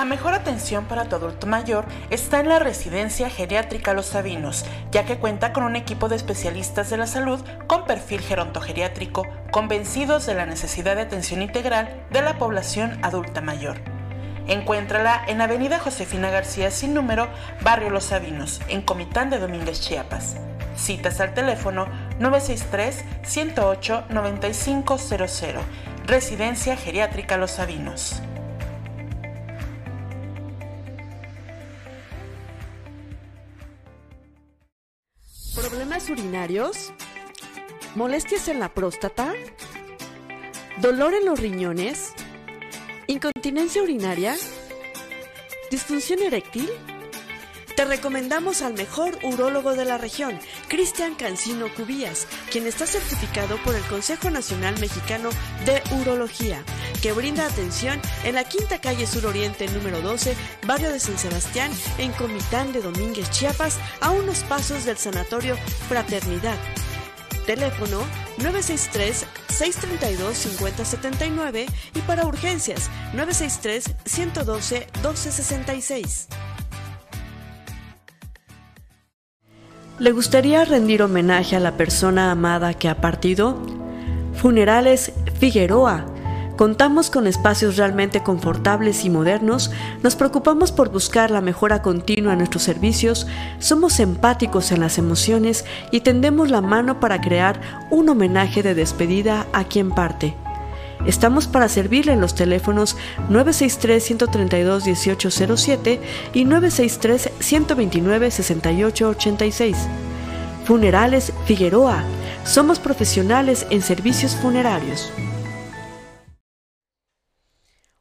La mejor atención para tu adulto mayor está en la residencia geriátrica Los Sabinos, ya que cuenta con un equipo de especialistas de la salud con perfil gerontogeriátrico, convencidos de la necesidad de atención integral de la población adulta mayor. Encuéntrala en Avenida Josefina García sin número, Barrio Los Sabinos, en Comitán de Domínguez, Chiapas. Citas al teléfono 963-108-9500. Residencia Geriátrica Los Sabinos. Urinarios? ¿Molestias en la próstata? ¿Dolor en los riñones? ¿Incontinencia urinaria? ¿Disfunción eréctil? Te recomendamos al mejor urólogo de la región, Cristian Cancino Cubías, quien está certificado por el Consejo Nacional Mexicano de Urología, que brinda atención en la Quinta Calle Sur Oriente número 12, barrio de San Sebastián, en Comitán de Domínguez, Chiapas, a unos pasos del Sanatorio Fraternidad. Teléfono 963-632-5079 y para urgencias 963-112-1266. ¿Le gustaría rendir homenaje a la persona amada que ha partido? Funerales Figueroa. Contamos con espacios realmente confortables y modernos, nos preocupamos por buscar la mejora continua en nuestros servicios, somos empáticos en las emociones y tendemos la mano para crear un homenaje de despedida a quien parte. Estamos para servirle en los teléfonos 963-132-1807 y 963-129-6886. Funerales Figueroa. Somos profesionales en servicios funerarios.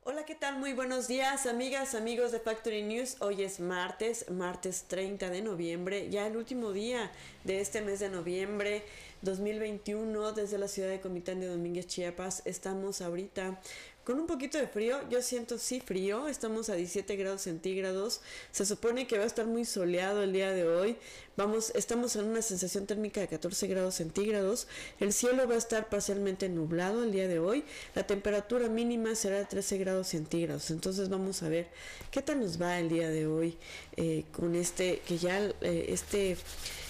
Hola, ¿qué tal? Muy buenos días, amigas, amigos de Factory News. Hoy es martes, martes 30 de noviembre, ya el último día de este mes de noviembre. 2021 desde la ciudad de Comitán de Domínguez, Chiapas. Estamos ahorita con un poquito de frío. Yo siento sí frío. Estamos a 17 grados centígrados. Se supone que va a estar muy soleado el día de hoy. Vamos, estamos en una sensación térmica de 14 grados centígrados. El cielo va a estar parcialmente nublado el día de hoy. La temperatura mínima será de 13 grados centígrados. Entonces vamos a ver qué tal nos va el día de hoy eh, con este que ya eh, este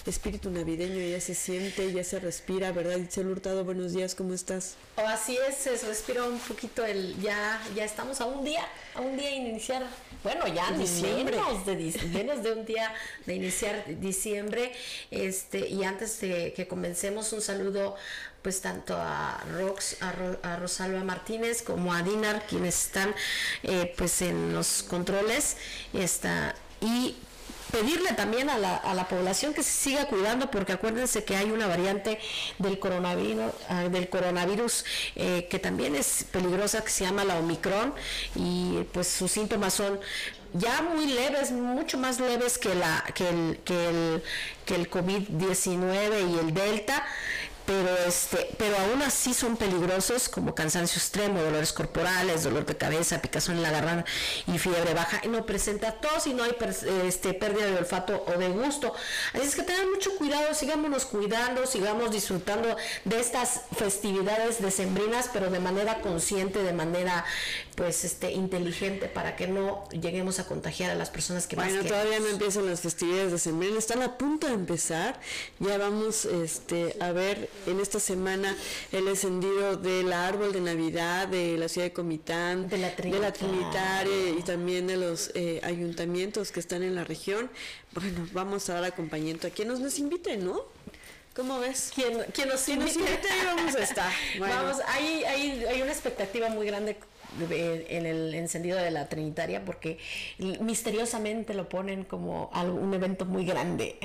espíritu navideño ya se siente, ya se respira, ¿verdad? Itzel Hurtado, buenos días, ¿cómo estás? Oh, así es, se respira un poquito el, ya, ya estamos a un día, a un día de iniciar, bueno, ya diciembre. menos de, menos de un día de iniciar diciembre, este, y antes de que comencemos, un saludo pues tanto a Rox, a, Rosalba Martínez como a Dinar, quienes están eh, pues en los controles, está, y pedirle también a la, a la, población que se siga cuidando porque acuérdense que hay una variante del coronavirus, ah, del coronavirus eh, que también es peligrosa que se llama la Omicron y pues sus síntomas son ya muy leves, mucho más leves que la que el que el, que el COVID-19 y el Delta pero este pero aún así son peligrosos como cansancio extremo, dolores corporales, dolor de cabeza, picazón en la garganta y fiebre baja y no presenta tos y no hay este pérdida de olfato o de gusto. Así es que tengan mucho cuidado, sigámonos cuidando, sigamos disfrutando de estas festividades decembrinas, pero de manera consciente, de manera pues este inteligente para que no lleguemos a contagiar a las personas que bueno, todavía no empiezan las festividades decembrinas, están a punto de empezar. Ya vamos este a ver en esta semana el encendido del árbol de Navidad de la ciudad de Comitán, de la, Trinitaria y también de los eh, ayuntamientos que están en la región. Bueno, vamos a dar acompañamiento a quienes nos inviten, ¿no? ¿Cómo ves? ¿Quién, nos invite? vamos a estar. Vamos, hay, hay, hay una expectativa muy grande en el encendido de la Trinitaria porque misteriosamente lo ponen como un evento muy grande.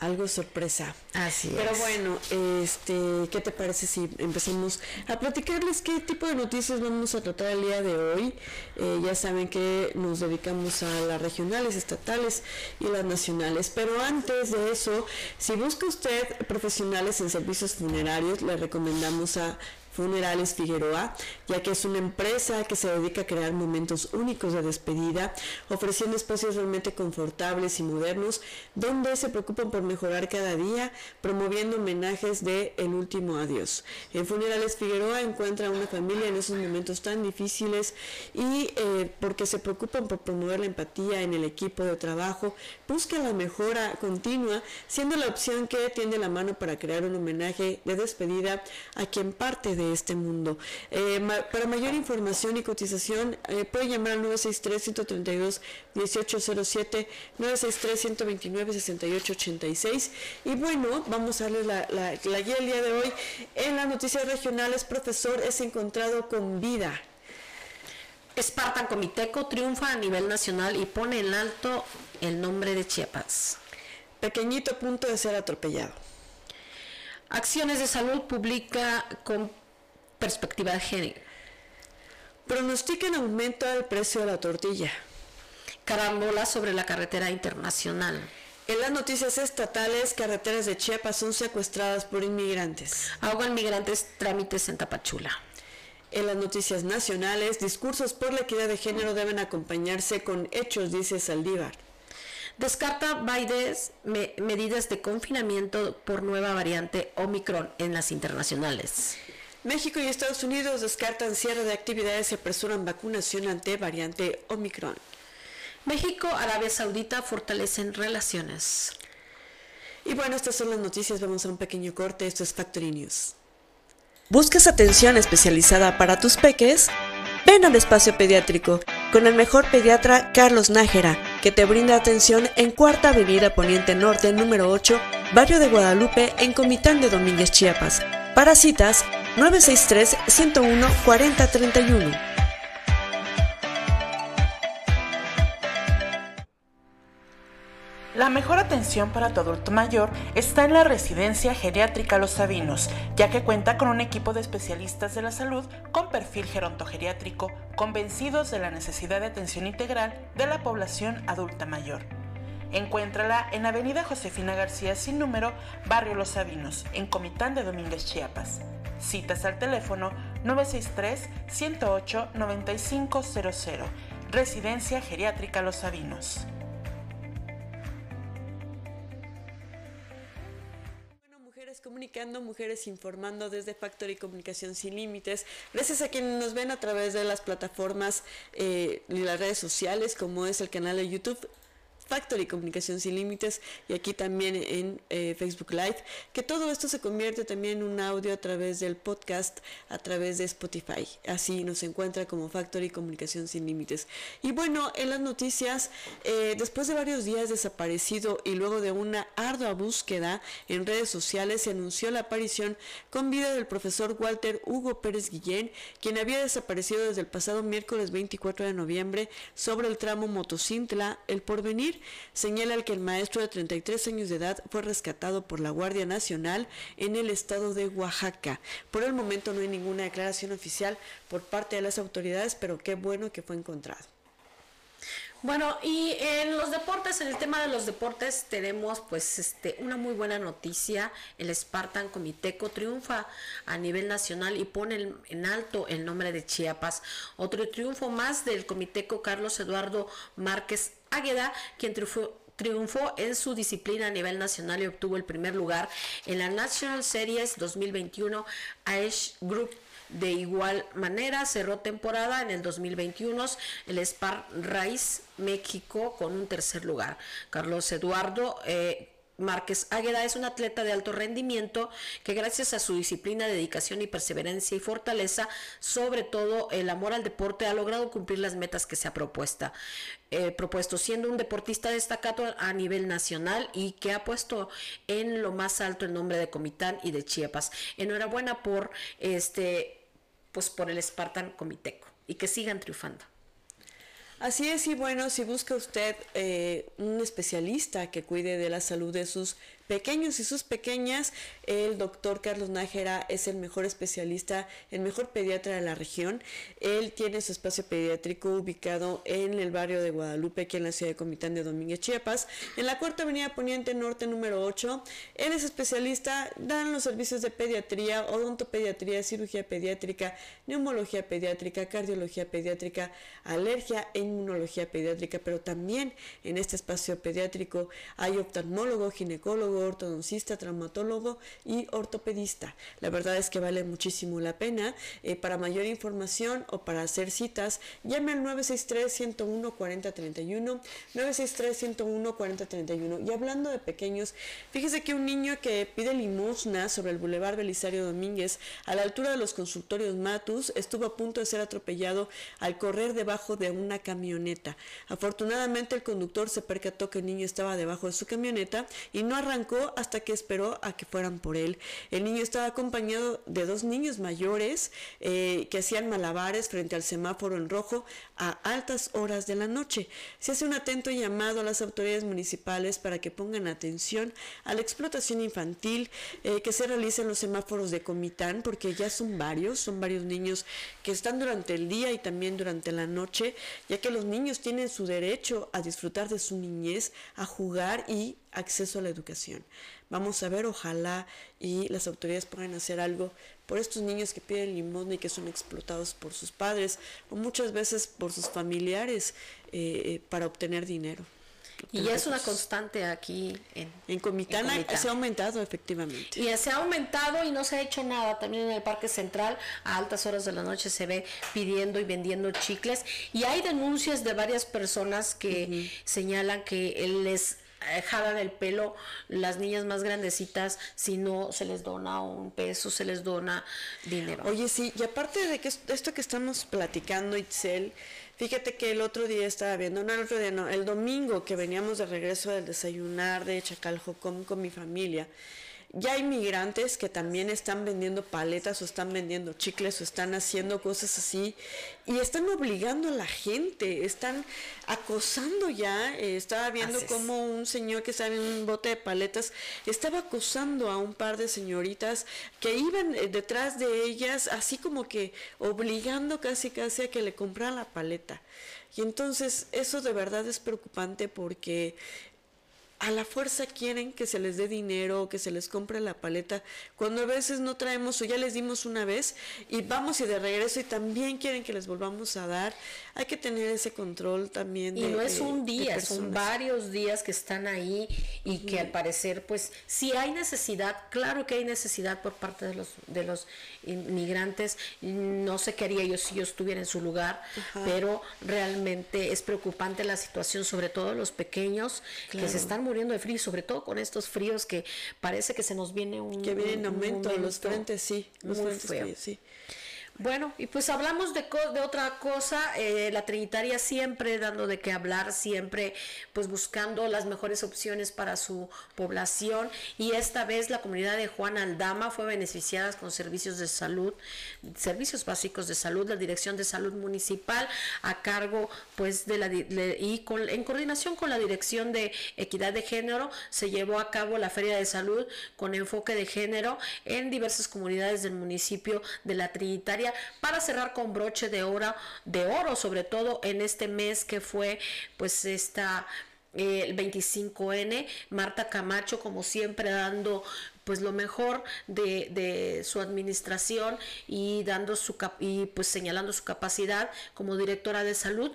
Algo sorpresa. Así Pero bueno, este, ¿qué te parece si empezamos a platicarles qué tipo de noticias vamos a tratar el día de hoy? Eh, ya saben que nos dedicamos a las regionales, estatales y las nacionales. Pero antes de eso, si busca usted profesionales en servicios funerarios, le recomendamos a Funerales Figueroa, ya que es una empresa que se dedica a crear momentos únicos de despedida, ofreciendo espacios realmente confortables y modernos, donde se preocupan por mejorar cada día, promoviendo homenajes de El último adiós. En Funerales Figueroa encuentra una familia en esos momentos tan difíciles y eh, porque se preocupan por promover la empatía en el equipo de trabajo, busca la mejora continua, siendo la opción que tiende la mano para crear un homenaje de despedida a quien parte de este mundo. Eh, para mayor información y cotización, eh, puede llamar al 963-132-1807, 963-129-6886. Y bueno, vamos a darle la, la, la guía el día de hoy. En las noticias regionales, profesor es encontrado con vida. Espartan Comiteco triunfa a nivel nacional y pone en alto el nombre de Chiapas. Pequeñito a punto de ser atropellado. Acciones de salud publica con perspectiva de género. Pronostican aumento del precio de la tortilla. Carambola sobre la carretera internacional. En las noticias estatales, carreteras de Chiapas son secuestradas por inmigrantes. Ahogan migrantes trámites en Tapachula. En las noticias nacionales, discursos por la equidad de género deben acompañarse con hechos, dice Saldívar. Descarta Biden me medidas de confinamiento por nueva variante Omicron en las internacionales. México y Estados Unidos descartan cierre de actividades y apresuran vacunación ante variante Omicron. México, Arabia Saudita fortalecen relaciones. Y bueno, estas son las noticias. Vamos a un pequeño corte. Esto es Factory News. ¿Buscas atención especializada para tus peques? Ven al espacio pediátrico con el mejor pediatra Carlos Nájera, que te brinda atención en Cuarta Avenida Poniente Norte, número 8, Barrio de Guadalupe, en Comitán de Domínguez, Chiapas. Para citas, 963-101-4031. La mejor atención para tu adulto mayor está en la residencia geriátrica Los Sabinos, ya que cuenta con un equipo de especialistas de la salud con perfil gerontogeriátrico, convencidos de la necesidad de atención integral de la población adulta mayor. Encuéntrala en Avenida Josefina García sin número, Barrio Los Sabinos, en Comitán de Domínguez, Chiapas. Citas al teléfono 963-108-9500. Residencia Geriátrica Los Sabinos. Comunicando, mujeres informando desde Factory Comunicación Sin Límites. Gracias a quienes nos ven a través de las plataformas eh, y las redes sociales, como es el canal de YouTube Factory Comunicación Sin Límites y aquí también en eh, Facebook Live, que todo esto se convierte también en un audio a través del podcast, a través de Spotify. Así nos encuentra como Factory Comunicación Sin Límites. Y bueno, en las noticias, eh, después de varios días desaparecido y luego de una ardua búsqueda en redes sociales, se anunció la aparición con vida del profesor Walter Hugo Pérez Guillén, quien había desaparecido desde el pasado miércoles 24 de noviembre sobre el tramo Motocintla, El Porvenir señala que el maestro de 33 años de edad fue rescatado por la Guardia Nacional en el estado de Oaxaca. Por el momento no hay ninguna declaración oficial por parte de las autoridades, pero qué bueno que fue encontrado. Bueno, y en los deportes, en el tema de los deportes, tenemos pues este una muy buena noticia. El Spartan Comiteco triunfa a nivel nacional y pone en alto el nombre de Chiapas. Otro triunfo más del Comiteco Carlos Eduardo Márquez Águeda, quien triunfó en su disciplina a nivel nacional y obtuvo el primer lugar en la National Series 2021 Ash Group de igual manera, cerró temporada en el 2021 el Spar Raíz México con un tercer lugar. Carlos Eduardo eh, Márquez Águeda es un atleta de alto rendimiento que gracias a su disciplina, dedicación y perseverancia y fortaleza, sobre todo el amor al deporte, ha logrado cumplir las metas que se ha propuesta, eh, propuesto, siendo un deportista destacado a nivel nacional y que ha puesto en lo más alto el nombre de Comitán y de Chiapas. Enhorabuena por este, pues por el Spartan Comiteco y que sigan triunfando. Así es, y bueno, si busca usted eh, un especialista que cuide de la salud de sus pequeños y sus pequeñas. El doctor Carlos Nájera es el mejor especialista, el mejor pediatra de la región. Él tiene su espacio pediátrico ubicado en el barrio de Guadalupe, aquí en la ciudad de Comitán de Domínguez, Chiapas, en la cuarta avenida Poniente Norte número 8. Él es especialista, dan los servicios de pediatría, odontopediatría, cirugía pediátrica, neumología pediátrica, cardiología pediátrica, alergia e inmunología pediátrica, pero también en este espacio pediátrico hay oftalmólogo, ginecólogo, ortodoncista, traumatólogo y ortopedista. La verdad es que vale muchísimo la pena. Eh, para mayor información o para hacer citas, llame al 963-101-4031, 963-101-4031. Y hablando de pequeños, fíjese que un niño que pide limosna sobre el Boulevard Belisario Domínguez, a la altura de los consultorios Matus, estuvo a punto de ser atropellado al correr debajo de una camioneta. Afortunadamente el conductor se percató que el niño estaba debajo de su camioneta y no arrancó hasta que esperó a que fueran por él. El niño estaba acompañado de dos niños mayores eh, que hacían malabares frente al semáforo en rojo a altas horas de la noche. Se hace un atento llamado a las autoridades municipales para que pongan atención a la explotación infantil eh, que se realiza en los semáforos de Comitán, porque ya son varios, son varios niños que están durante el día y también durante la noche, ya que los niños tienen su derecho a disfrutar de su niñez, a jugar y acceso a la educación. Vamos a ver, ojalá y las autoridades puedan hacer algo por estos niños que piden limosna y que son explotados por sus padres o muchas veces por sus familiares eh, eh, para obtener dinero. Y ya es una constante aquí en, en Comitana, se ha aumentado efectivamente. Y se ha aumentado y no se ha hecho nada. También en el Parque Central a altas horas de la noche se ve pidiendo y vendiendo chicles. Y hay denuncias de varias personas que señalan que les eh, jalan el pelo las niñas más grandecitas si no se les dona un peso, se les dona dinero. Oye, sí, y aparte de que esto que estamos platicando, Itzel, fíjate que el otro día estaba viendo, no el otro día, no, el domingo que veníamos de regreso del desayunar de Chacaljocom con mi familia, ya hay migrantes que también están vendiendo paletas o están vendiendo chicles o están haciendo cosas así y están obligando a la gente, están acosando ya. Eh, estaba viendo como un señor que estaba en un bote de paletas estaba acosando a un par de señoritas que iban eh, detrás de ellas, así como que obligando casi casi a que le compraran la paleta. Y entonces eso de verdad es preocupante porque a la fuerza quieren que se les dé dinero, que se les compre la paleta, cuando a veces no traemos o ya les dimos una vez y vamos y de regreso y también quieren que les volvamos a dar. Hay que tener ese control también. y no es un día, son varios días que están ahí y que al parecer, pues, si hay necesidad, claro que hay necesidad por parte de los, de los inmigrantes. No sé qué haría yo si yo estuviera en su lugar, pero realmente es preocupante la situación, sobre todo los pequeños que se están muriendo de frío, sobre todo con estos fríos que parece que se nos viene un. Que viene en aumento, los frentes, sí. Los frentes, sí. Bueno, y pues hablamos de, de otra cosa, eh, la Trinitaria siempre dando de qué hablar, siempre pues buscando las mejores opciones para su población. Y esta vez la comunidad de Juan Aldama fue beneficiada con servicios de salud, servicios básicos de salud, la Dirección de Salud Municipal a cargo pues de la y con, en coordinación con la Dirección de Equidad de Género se llevó a cabo la Feria de Salud con enfoque de género en diversas comunidades del municipio de la Trinitaria para cerrar con broche de oro, de oro sobre todo en este mes que fue pues esta eh, el 25N, Marta Camacho como siempre dando pues lo mejor de, de, su administración y dando su y pues señalando su capacidad como directora de salud,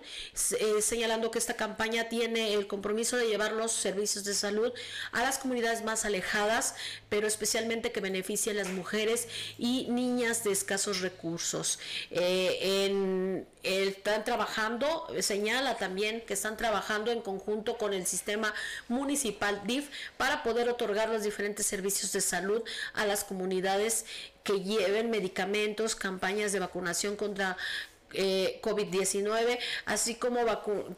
eh, señalando que esta campaña tiene el compromiso de llevar los servicios de salud a las comunidades más alejadas, pero especialmente que beneficie a las mujeres y niñas de escasos recursos. Eh, en, están trabajando, señala también que están trabajando en conjunto con el sistema municipal DIF para poder otorgar los diferentes servicios de salud a las comunidades que lleven medicamentos, campañas de vacunación contra eh, COVID-19, así como,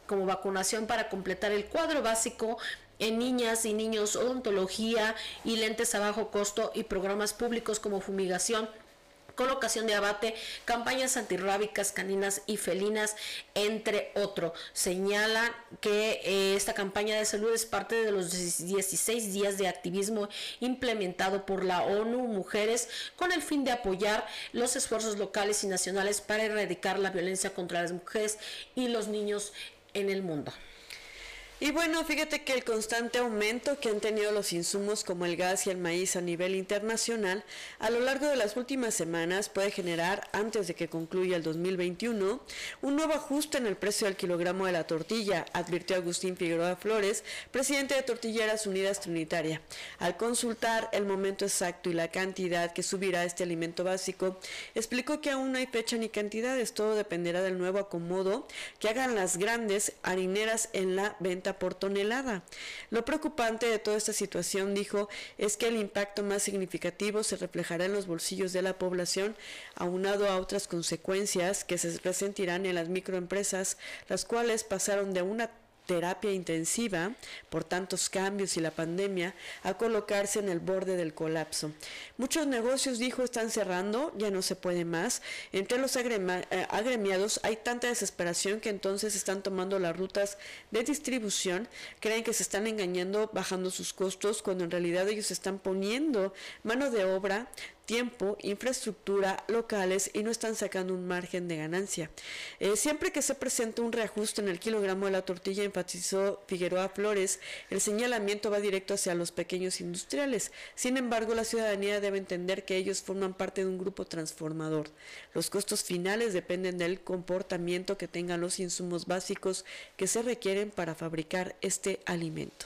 como vacunación para completar el cuadro básico en niñas y niños, odontología y lentes a bajo costo y programas públicos como fumigación colocación de abate, campañas antirrábicas caninas y felinas, entre otros. Señalan que eh, esta campaña de salud es parte de los 16 días de activismo implementado por la ONU Mujeres con el fin de apoyar los esfuerzos locales y nacionales para erradicar la violencia contra las mujeres y los niños en el mundo. Y bueno, fíjate que el constante aumento que han tenido los insumos como el gas y el maíz a nivel internacional a lo largo de las últimas semanas puede generar, antes de que concluya el 2021, un nuevo ajuste en el precio del kilogramo de la tortilla, advirtió Agustín Figueroa Flores, presidente de Tortilleras Unidas Trinitaria. Al consultar el momento exacto y la cantidad que subirá este alimento básico, explicó que aún no hay fecha ni cantidades, todo dependerá del nuevo acomodo que hagan las grandes harineras en la venta por tonelada. Lo preocupante de toda esta situación, dijo, es que el impacto más significativo se reflejará en los bolsillos de la población, aunado a otras consecuencias que se resentirán en las microempresas, las cuales pasaron de una terapia intensiva por tantos cambios y la pandemia a colocarse en el borde del colapso. Muchos negocios, dijo, están cerrando, ya no se puede más. Entre los eh, agremiados hay tanta desesperación que entonces están tomando las rutas de distribución, creen que se están engañando bajando sus costos cuando en realidad ellos están poniendo mano de obra tiempo, infraestructura locales y no están sacando un margen de ganancia. Eh, siempre que se presenta un reajuste en el kilogramo de la tortilla, enfatizó Figueroa Flores, el señalamiento va directo hacia los pequeños industriales. Sin embargo, la ciudadanía debe entender que ellos forman parte de un grupo transformador. Los costos finales dependen del comportamiento que tengan los insumos básicos que se requieren para fabricar este alimento.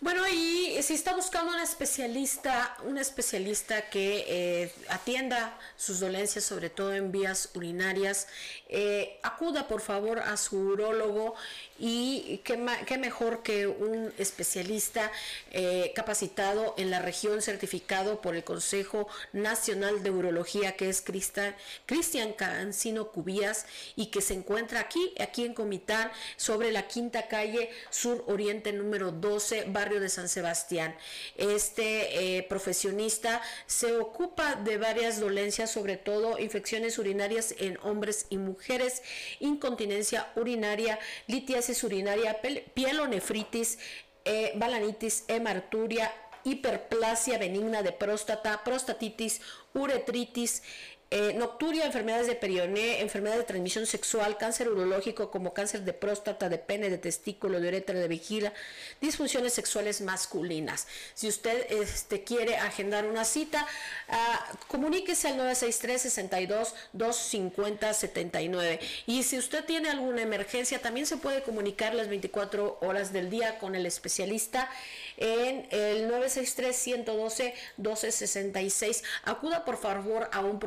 Bueno, y si está buscando un especialista, un especialista que eh, atienda sus dolencias, sobre todo en vías urinarias, eh, acuda por favor a su urólogo y qué, qué mejor que un especialista eh, capacitado en la región, certificado por el Consejo Nacional de Urología, que es Cristian Cancino Cubías y que se encuentra aquí, aquí en Comitán, sobre la quinta calle sur oriente número 12, barrio de San Sebastián. Este eh, profesionista se ocupa de varias dolencias, sobre todo infecciones urinarias en hombres y mujeres, incontinencia urinaria, litiasis urinaria, pielonefritis, eh, balanitis, hemarturia, hiperplasia benigna de próstata, prostatitis, uretritis, eh, nocturia, enfermedades de perioné, enfermedades de transmisión sexual, cáncer urológico como cáncer de próstata, de pene, de testículo, de uretra, de vejiga, disfunciones sexuales masculinas. Si usted este, quiere agendar una cita, uh, comuníquese al 963-62-250-79. Y si usted tiene alguna emergencia, también se puede comunicar las 24 horas del día con el especialista en el 963-112-1266. Acuda por favor a un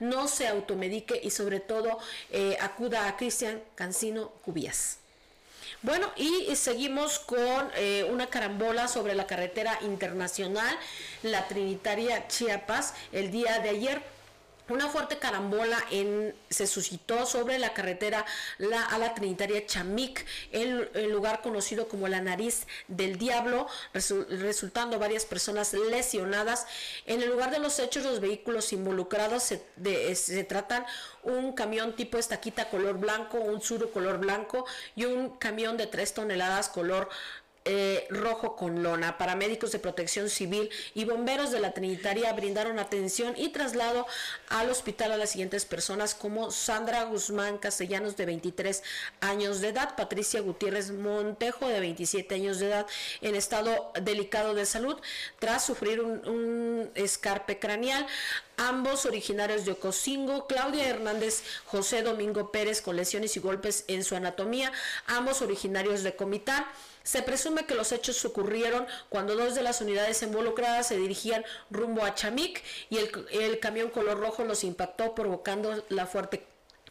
no se automedique y sobre todo eh, acuda a Cristian Cancino Cubías. Bueno, y seguimos con eh, una carambola sobre la carretera internacional, la Trinitaria Chiapas, el día de ayer una fuerte carambola se suscitó sobre la carretera a la Trinitaria Chamic, el, el, lugar conocido como la nariz del diablo, resultando varias personas lesionadas. En el lugar de los hechos, los vehículos involucrados se, tratan un camión tipo estaquita color blanco, un suru color blanco y un camión de 3 toneladas color eh, rojo con lona. Paramédicos de protección civil y bomberos de la Trinitaria brindaron atención y traslado al hospital a las siguientes personas como Sandra Guzmán Castellanos de 23 años de edad, Patricia Gutiérrez Montejo de 27 años de edad en estado delicado de salud tras sufrir un, escarpe craneal ambos originarios de Ocosingo, Claudia Hernández, José Domingo Pérez con lesiones y golpes en su anatomía, ambos originarios de Comitán. Se presume que los hechos ocurrieron cuando dos de las unidades involucradas se dirigían rumbo a Chamic y el, camión color rojo los impactó provocando la fuerte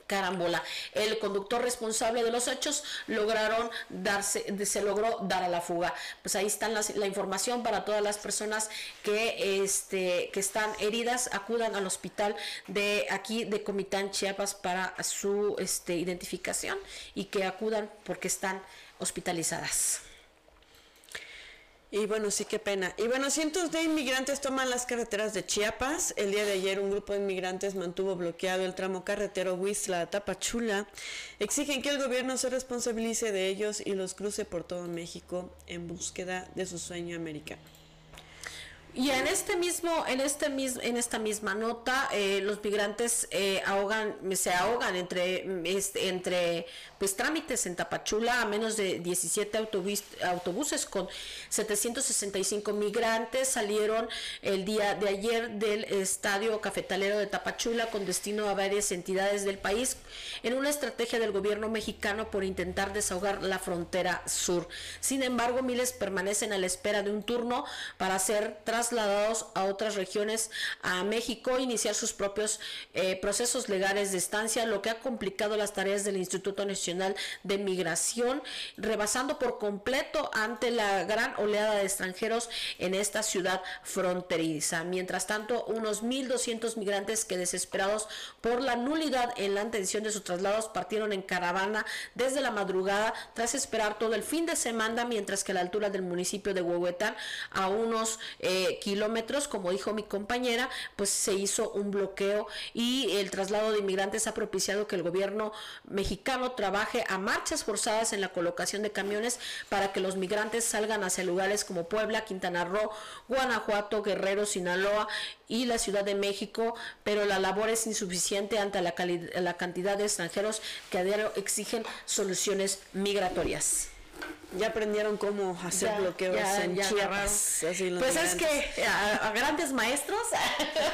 carambola. El conductor responsable de los hechos lograron darse, se logró dar a la fuga. Pues ahí está la información para todas las personas que, este, que están heridas, acudan al hospital de aquí de Comitán Chiapas para su este, identificación y que acudan porque están hospitalizadas. Y bueno, sí, qué pena. Y bueno, cientos de inmigrantes toman las carreteras de Chiapas. El día de ayer un grupo de inmigrantes mantuvo bloqueado el tramo carretero Huizla-Tapachula. Exigen que el gobierno se responsabilice de ellos y los cruce por todo México en búsqueda de su sueño americano. Y en este mismo, en este mismo, en esta misma nota, eh, los migrantes eh, ahogan, se ahogan entre, entre pues trámites en Tapachula a menos de 17 autobuses con 765 migrantes salieron el día de ayer del estadio cafetalero de Tapachula con destino a varias entidades del país en una estrategia del gobierno mexicano por intentar desahogar la frontera sur. Sin embargo, miles permanecen a la espera de un turno para ser tras trasladados a otras regiones a México, iniciar sus propios eh, procesos legales de estancia, lo que ha complicado las tareas del Instituto Nacional de Migración, rebasando por completo ante la gran oleada de extranjeros en esta ciudad fronteriza. Mientras tanto, unos 1.200 migrantes que desesperados por la nulidad en la atención de sus traslados partieron en caravana desde la madrugada tras esperar todo el fin de semana, mientras que a la altura del municipio de Huehuetán, a unos eh, kilómetros, como dijo mi compañera, pues se hizo un bloqueo y el traslado de inmigrantes ha propiciado que el gobierno mexicano trabaje a marchas forzadas en la colocación de camiones para que los migrantes salgan hacia lugares como Puebla, Quintana Roo, Guanajuato, Guerrero, Sinaloa y la Ciudad de México, pero la labor es insuficiente ante la, la cantidad de extranjeros que a diario exigen soluciones migratorias ya aprendieron cómo hacer bloqueos en Chiapas. pues es que a, grandes maestros,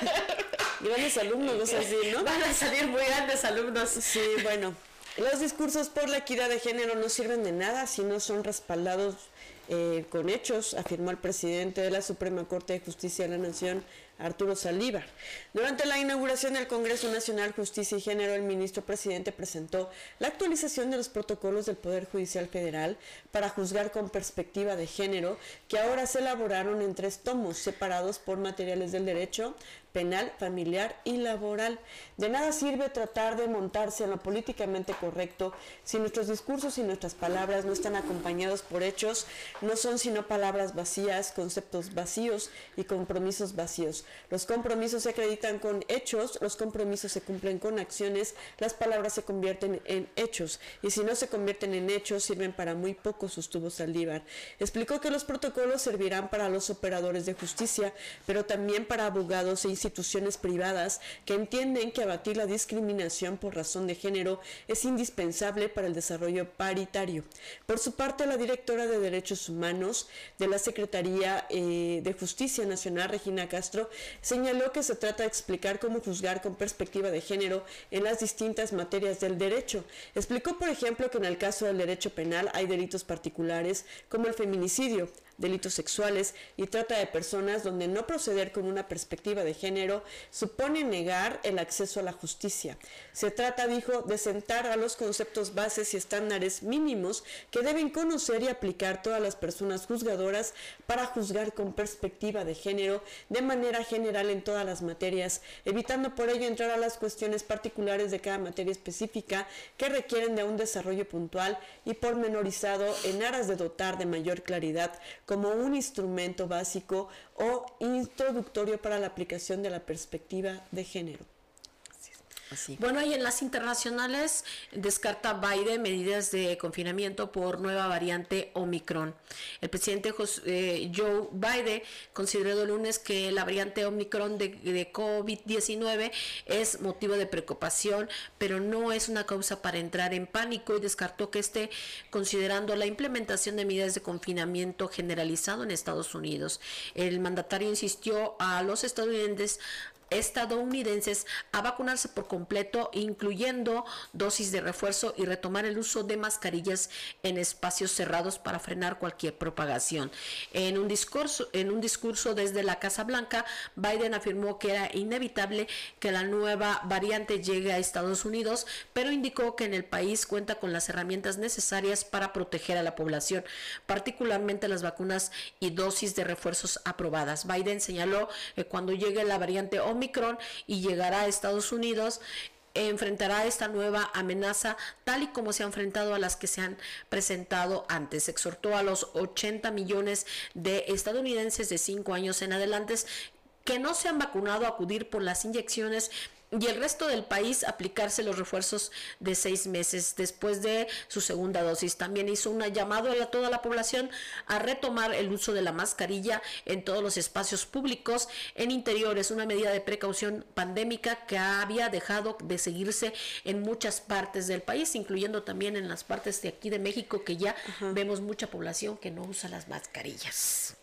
grandes alumnos, así, ¿no? Van a salir muy grandes alumnos. Sí, bueno. Los discursos por la equidad de género no sirven de nada si no son respaldados eh, con hechos, afirmó el presidente de la Suprema Corte de Justicia de la Nación, Arturo Salívar. Durante la inauguración del Congreso Nacional Justicia y Género, el ministro presidente presentó la actualización de los protocolos del Poder Judicial Federal para juzgar con perspectiva de género, que ahora se elaboraron en tres tomos separados por materiales del derecho, penal, familiar y laboral. De nada sirve tratar de montarse en lo políticamente correcto si nuestros discursos y nuestras palabras no están acompañados por hechos, no son sino palabras vacías, conceptos vacíos y compromisos vacíos. Los compromisos se acreditan con hechos, los compromisos se cumplen con acciones, las palabras se convierten en hechos y si no se convierten en hechos sirven para muy poco, sostuvo Saldívar. Explicó que los protocolos servirán para los operadores de justicia, pero también para abogados e instituciones privadas que entienden que abatir la discriminación por razón de género es indispensable para el desarrollo paritario. Por su parte, la directora de Derechos Humanos de la Secretaría eh, de Justicia Nacional, Regina Castro, señaló que se trata de explicar cómo juzgar con perspectiva de género en las distintas materias del derecho. Explicó, por ejemplo, que en el caso del derecho penal hay delitos particulares como el feminicidio, delitos sexuales y trata de personas donde no proceder con una perspectiva de género supone negar el acceso a la justicia. Se trata, dijo, de sentar a los conceptos bases y estándares mínimos que deben conocer y aplicar todas las personas juzgadoras para juzgar con perspectiva de género de manera general en todas las materias, evitando por ello entrar a las cuestiones particulares de cada materia específica que requieren de un desarrollo puntual y pormenorizado en aras de dotar de mayor claridad como un instrumento básico o introductorio para la aplicación de la perspectiva de género. Bueno, y en las internacionales descarta Biden medidas de confinamiento por nueva variante Omicron. El presidente eh, Joe Biden consideró el lunes que la variante Omicron de, de COVID-19 es motivo de preocupación, pero no es una causa para entrar en pánico y descartó que esté considerando la implementación de medidas de confinamiento generalizado en Estados Unidos. El mandatario insistió a los estadounidenses estadounidenses a vacunarse por completo, incluyendo dosis de refuerzo y retomar el uso de mascarillas en espacios cerrados para frenar cualquier propagación. En un discurso, en un discurso desde la Casa Blanca, Biden afirmó que era inevitable que la nueva variante llegue a Estados Unidos, pero indicó que en el país cuenta con las herramientas necesarias para proteger a la población, particularmente las vacunas y dosis de refuerzos aprobadas. Biden señaló que cuando llegue la variante Omicron, y llegará a Estados Unidos enfrentará esta nueva amenaza tal y como se ha enfrentado a las que se han presentado antes. Exhortó a los 80 millones de estadounidenses de 5 años en adelante que no se han vacunado a acudir por las inyecciones y el resto del país aplicarse los refuerzos de seis meses después de su segunda dosis. También hizo un llamado a toda la población a retomar el uso de la mascarilla en todos los espacios públicos, en interiores, una medida de precaución pandémica que había dejado de seguirse en muchas partes del país, incluyendo también en las partes de aquí de México, que ya vemos mucha población que no usa las mascarillas.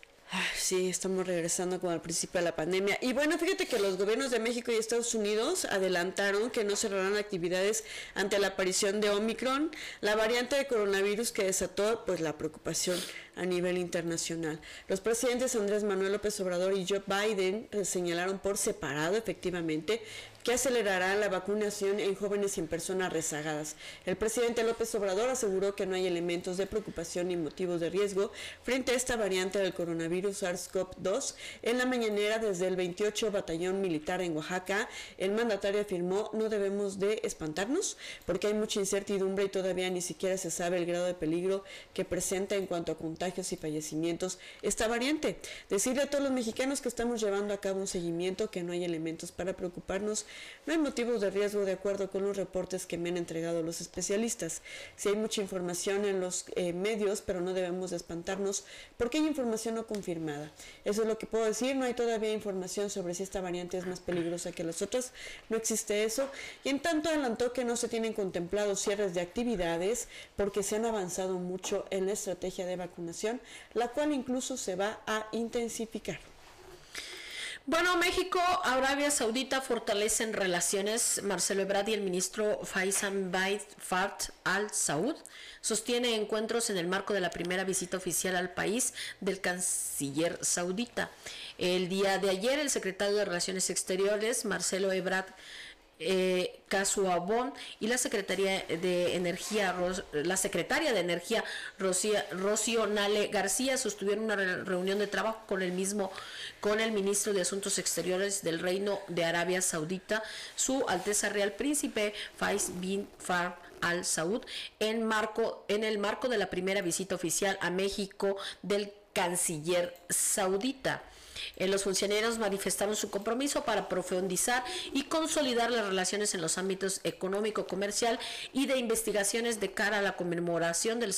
Sí, estamos regresando como al principio de la pandemia. Y bueno, fíjate que los gobiernos de México y Estados Unidos adelantaron que no cerrarán actividades ante la aparición de Omicron, la variante de coronavirus que desató pues la preocupación a nivel internacional. Los presidentes Andrés Manuel López Obrador y Joe Biden señalaron por separado efectivamente que acelerará la vacunación en jóvenes y en personas rezagadas. El presidente López Obrador aseguró que no hay elementos de preocupación ni motivos de riesgo frente a esta variante del coronavirus SARS-CoV-2. En la mañanera desde el 28 Batallón Militar en Oaxaca, el mandatario afirmó no debemos de espantarnos porque hay mucha incertidumbre y todavía ni siquiera se sabe el grado de peligro que presenta en cuanto a contagios y fallecimientos esta variante. Decirle a todos los mexicanos que estamos llevando a cabo un seguimiento, que no hay elementos para preocuparnos no hay motivos de riesgo de acuerdo con los reportes que me han entregado los especialistas. Si hay mucha información en los eh, medios, pero no debemos espantarnos porque hay información no confirmada. Eso es lo que puedo decir. No hay todavía información sobre si esta variante es más peligrosa que las otras. No existe eso. Y en tanto adelantó que no se tienen contemplados cierres de actividades porque se han avanzado mucho en la estrategia de vacunación, la cual incluso se va a intensificar. Bueno, México, Arabia Saudita fortalecen relaciones. Marcelo Ebrard y el ministro Faisal Baid Fart al Saud sostiene encuentros en el marco de la primera visita oficial al país del canciller saudita. El día de ayer, el secretario de Relaciones Exteriores, Marcelo Ebrard, eh, y la Secretaría de Energía, la Secretaria de Energía, Rocío Nale García, sostuvieron una reunión de trabajo con el mismo, con el ministro de Asuntos Exteriores del Reino de Arabia Saudita, su Alteza Real Príncipe Faiz bin Far al Saud, en, marco, en el marco de la primera visita oficial a México del canciller saudita. Eh, los funcionarios manifestaron su compromiso para profundizar y consolidar las relaciones en los ámbitos económico, comercial y de investigaciones de cara a la conmemoración del,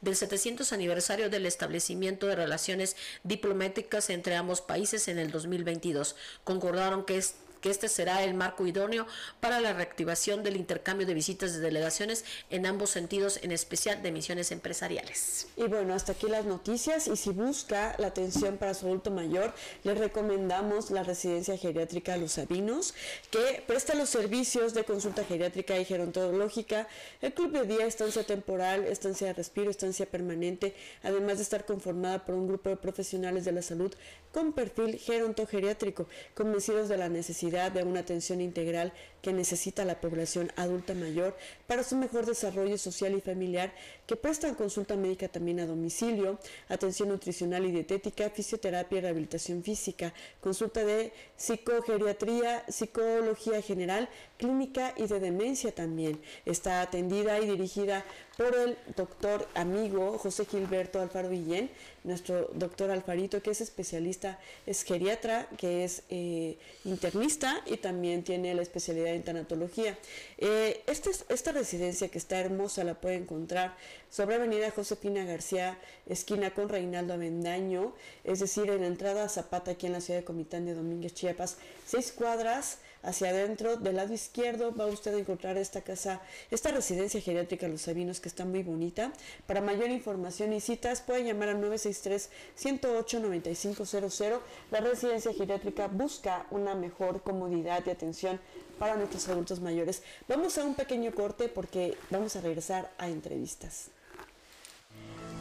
del 700 aniversario del establecimiento de relaciones diplomáticas entre ambos países en el 2022. Concordaron que es que este será el marco idóneo para la reactivación del intercambio de visitas de delegaciones en ambos sentidos, en especial de misiones empresariales. Y bueno, hasta aquí las noticias y si busca la atención para su adulto mayor, le recomendamos la residencia geriátrica Los Sabinos, que presta los servicios de consulta geriátrica y gerontológica, el club de día, estancia temporal, estancia de respiro, estancia permanente, además de estar conformada por un grupo de profesionales de la salud con perfil gerontogeriátrico, convencidos de la necesidad de una atención integral que necesita la población adulta mayor para su mejor desarrollo social y familiar, que prestan consulta médica también a domicilio, atención nutricional y dietética, fisioterapia y rehabilitación física, consulta de psicogeriatría, psicología general, clínica y de demencia también. Está atendida y dirigida por el doctor amigo José Gilberto Alfaro Villén, nuestro doctor Alfarito, que es especialista, es geriatra, que es eh, internista y también tiene la especialidad en tanatología. Eh, esta, esta residencia que está hermosa la puede encontrar sobre Avenida Josefina García, esquina con Reinaldo Avendaño, es decir, en la entrada a Zapata, aquí en la ciudad de Comitán de Domínguez, Chiapas, seis cuadras hacia adentro, del lado izquierdo va usted a encontrar esta casa, esta residencia geriátrica Los Sabinos que está muy bonita. Para mayor información y citas puede llamar al 963-108-9500. La residencia geriátrica busca una mejor comodidad y atención para nuestros adultos mayores. Vamos a un pequeño corte porque vamos a regresar a entrevistas.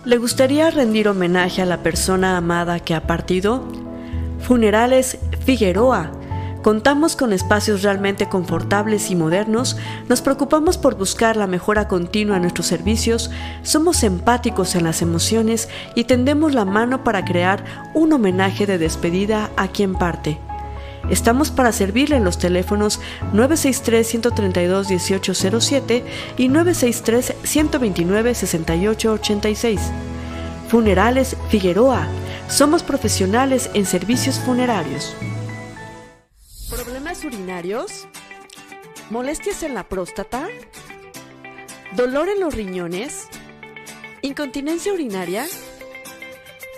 ¿Le gustaría rendir homenaje a la persona amada que ha partido? Funerales Figueroa Contamos con espacios realmente confortables y modernos, nos preocupamos por buscar la mejora continua en nuestros servicios, somos empáticos en las emociones y tendemos la mano para crear un homenaje de despedida a quien parte. Estamos para servirle en los teléfonos 963-132-1807 y 963-129-6886. Funerales Figueroa. Somos profesionales en servicios funerarios. ¿Problemas urinarios? ¿Molestias en la próstata? ¿Dolor en los riñones? ¿Incontinencia urinaria?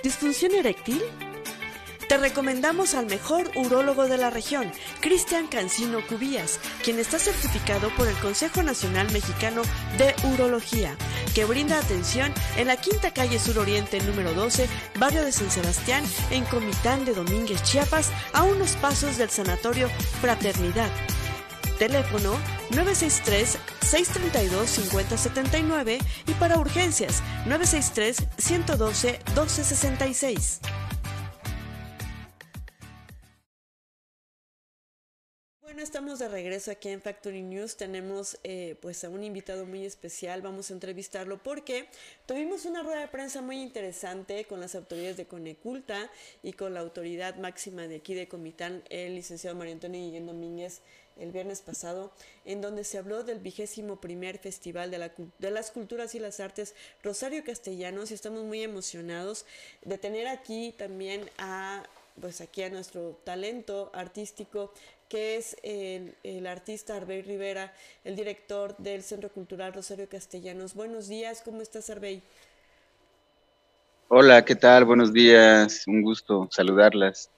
¿Disfunción eréctil? Te recomendamos al mejor urólogo de la región, Cristian Cancino Cubías, quien está certificado por el Consejo Nacional Mexicano de Urología, que brinda atención en la Quinta Calle Sur Oriente número 12, barrio de San Sebastián, en Comitán de Domínguez, Chiapas, a unos pasos del Sanatorio Fraternidad. Teléfono 963-632-5079 y para urgencias 963-112-1266. Bueno, estamos de regreso aquí en Factory News. Tenemos eh, pues a un invitado muy especial. Vamos a entrevistarlo porque tuvimos una rueda de prensa muy interesante con las autoridades de Coneculta y con la autoridad máxima de aquí de Comitán, el licenciado María Antonio Guillén Domínguez, el viernes pasado, en donde se habló del vigésimo primer Festival de, de las Culturas y las Artes Rosario Castellanos y estamos muy emocionados de tener aquí también a pues aquí a nuestro talento artístico que es el, el, artista Arbey Rivera, el director del Centro Cultural Rosario Castellanos. Buenos días, ¿cómo estás Arbey? Hola, ¿qué tal? Buenos días, un gusto saludarlas.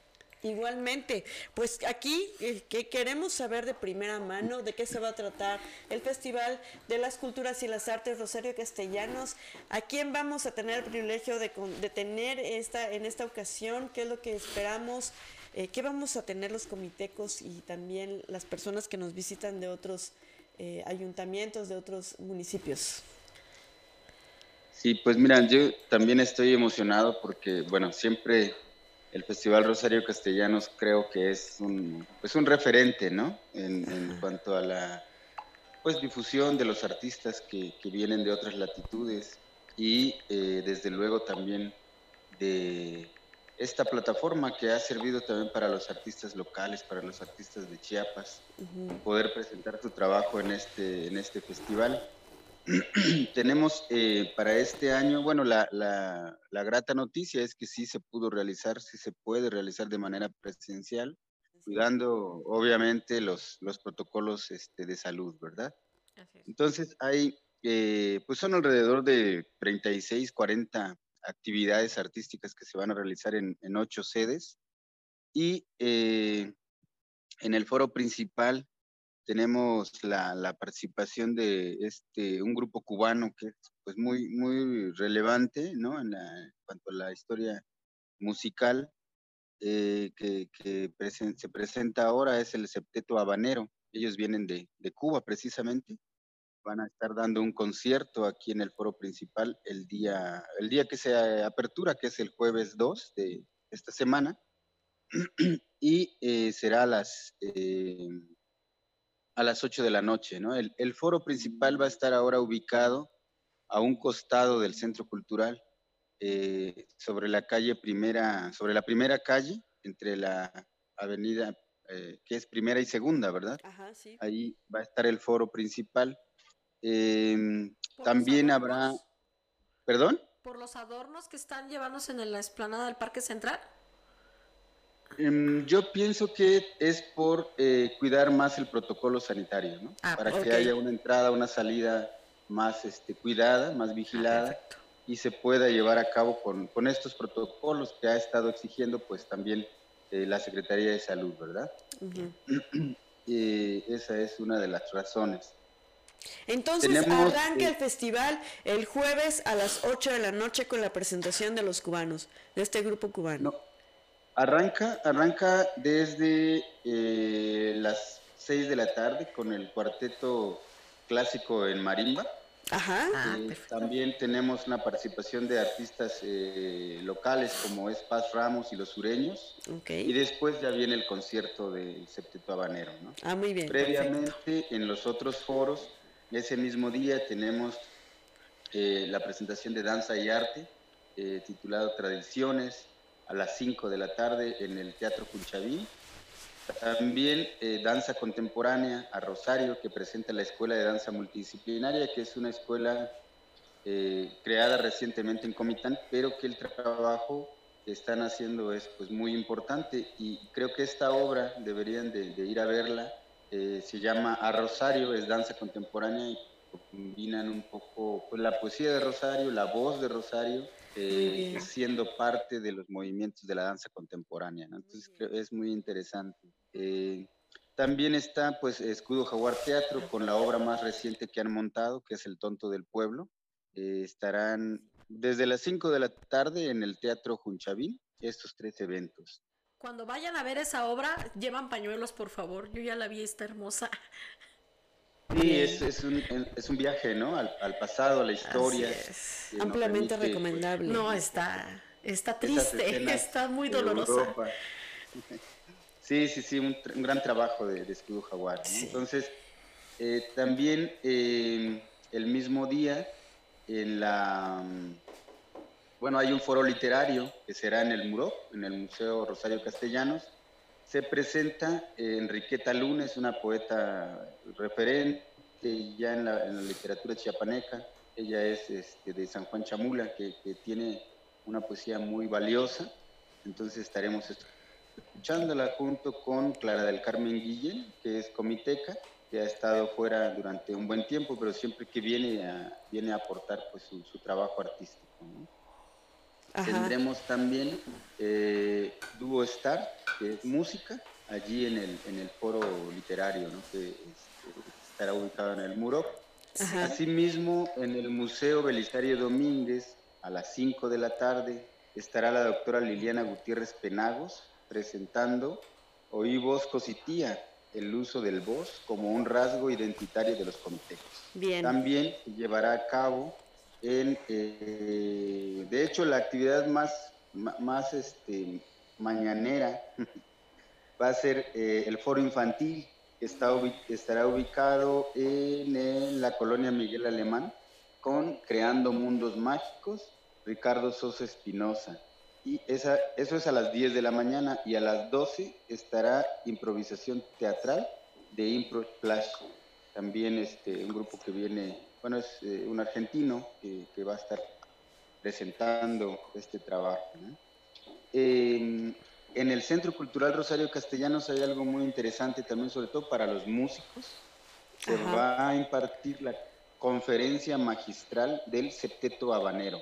Igualmente, pues aquí eh, que queremos saber de primera mano de qué se va a tratar el Festival de las Culturas y las Artes Rosario Castellanos. ¿A quién vamos a tener el privilegio de, de tener esta, en esta ocasión? ¿Qué es lo que esperamos? Eh, ¿Qué vamos a tener los comitecos y también las personas que nos visitan de otros eh, ayuntamientos, de otros municipios? Sí, pues mira, yo también estoy emocionado porque, bueno, siempre el Festival Rosario Castellanos creo que es un, pues un referente, ¿no? En, en cuanto a la pues difusión de los artistas que, que vienen de otras latitudes y eh, desde luego también de esta plataforma que ha servido también para los artistas locales, para los artistas de Chiapas, poder presentar su trabajo en este, en este festival. Tenemos eh, para este año, bueno, la, la, la, grata noticia es que sí se pudo realizar, sí se puede realizar de manera presencial, cuidando obviamente los, los protocolos este, de salud, ¿verdad? Entonces hay, eh, pues son alrededor de 36, 40 actividades artísticas que se van a realizar en, ocho sedes y eh, en el foro principal tenemos la, participación de este, un grupo cubano que es pues, muy, muy relevante ¿no? en, cuanto a la historia musical eh, que, se presenta ahora, es el Septeto Habanero. Ellos vienen de, de, Cuba precisamente. Van a estar dando un concierto aquí en el foro principal el día, el día que se apertura, que es el jueves 2 de esta semana. y eh, será a las... Eh, a las 8 de la noche. ¿no? El, el, foro principal va a estar ahora ubicado a un costado del centro cultural, eh, sobre la calle primera, sobre la primera calle, entre la avenida, eh, que es primera y segunda, ¿verdad? Ajá, sí. Ahí va a estar el foro principal. Eh, también habrá, ¿perdón? ¿Por los adornos que están llevándose en la explanada del Parque Central? Em, yo pienso que es por eh, cuidar más el protocolo sanitario, ¿no? Ah, Para ok. que haya una entrada, una salida más este, cuidada, más vigilada y se pueda llevar a cabo con, con estos protocolos que ha estado exigiendo pues también eh, la Secretaría de Salud, ¿verdad? Eh, esa es una de las razones. Entonces Tenemos, arranca eh, el festival el jueves a las 8 de la noche con la presentación de los cubanos, de este grupo cubano. No, arranca, arranca desde eh, las 6 de la tarde con el cuarteto clásico en marimba. Ajá. Ah, Eh, perfecto. también tenemos una participación de artistas eh, locales como es Paz Ramos y los sureños. Ok. Y después ya viene el concierto del Septeto Habanero. ¿no? Ah, muy bien. perfecto. Previamente, en los otros foros, ese mismo día tenemos eh, la presentación de danza y arte, eh, titulado Tradiciones, a las 5 de la tarde en el Teatro Cunchaví. También eh, danza contemporánea a Rosario, que presenta la Escuela de Danza Multidisciplinaria, que es una escuela creada recientemente en Comitán, pero que el trabajo que están haciendo es pues, muy importante y creo que esta obra deberían de, ir a verla. Eh, se llama A Rosario, es danza contemporánea y combinan un poco pues, la poesía de Rosario, la voz de Rosario, eh, siendo parte de los movimientos de la danza contemporánea. Entonces creo, es muy interesante. Eh, también está pues Escudo Jaguar Teatro con la obra más reciente que han montado, que es El Tonto del Pueblo. Eh, estarán desde las 5 de la tarde en el Teatro Junchavín estos tres eventos. Cuando vayan a ver esa obra, llevan pañuelos, por favor. Yo ya la vi, está hermosa. Sí, es, es, un, es un viaje, ¿no? Al, pasado, a la historia. Ampliamente pues, recomendable. no, está, está triste, está muy dolorosa. Sí, sí, sí, un, gran trabajo de, de Escudo Jaguar. Entonces, eh, también eh, el mismo día, en la... Bueno, hay un foro literario que será en el Muro, en el Museo Rosario Castellanos, se presenta Enriqueta Lunes, una poeta referente ya en la, literatura chiapaneca. Ella es este, de San Juan Chamula, que, tiene una poesía muy valiosa. Entonces estaremos escuchándola junto con Clara del Carmen Guillén, que es comiteca, que ha estado fuera durante un buen tiempo, pero siempre que viene a, viene a aportar pues, su, trabajo artístico. Tendremos también eh, Duo Star, que es música, allí en el, en el foro literario, que este, estará ubicado en el Muro. Asimismo, en el Museo Belisario Domínguez, a las 5 de la tarde, estará la doctora Liliana Gutiérrez Penagos presentando Oí voz cositía, el uso del voz como un rasgo identitario de los comités. Bien. También llevará a cabo en, eh, de hecho, la actividad más, más este, mañanera va a ser eh, el foro infantil, que está, estará ubicado en, la colonia Miguel Alemán, con Creando Mundos Mágicos, Ricardo Sosa Espinosa. Y esa, eso es a las 10 de la mañana y a las 12 estará improvisación teatral de Impro Splash. También este, un grupo que viene bueno, es eh, un argentino que, va a estar presentando este trabajo. en el Centro Cultural Rosario Castellanos hay algo muy interesante también, sobre todo para los músicos. Se va a impartir la conferencia magistral del Septeto Habanero,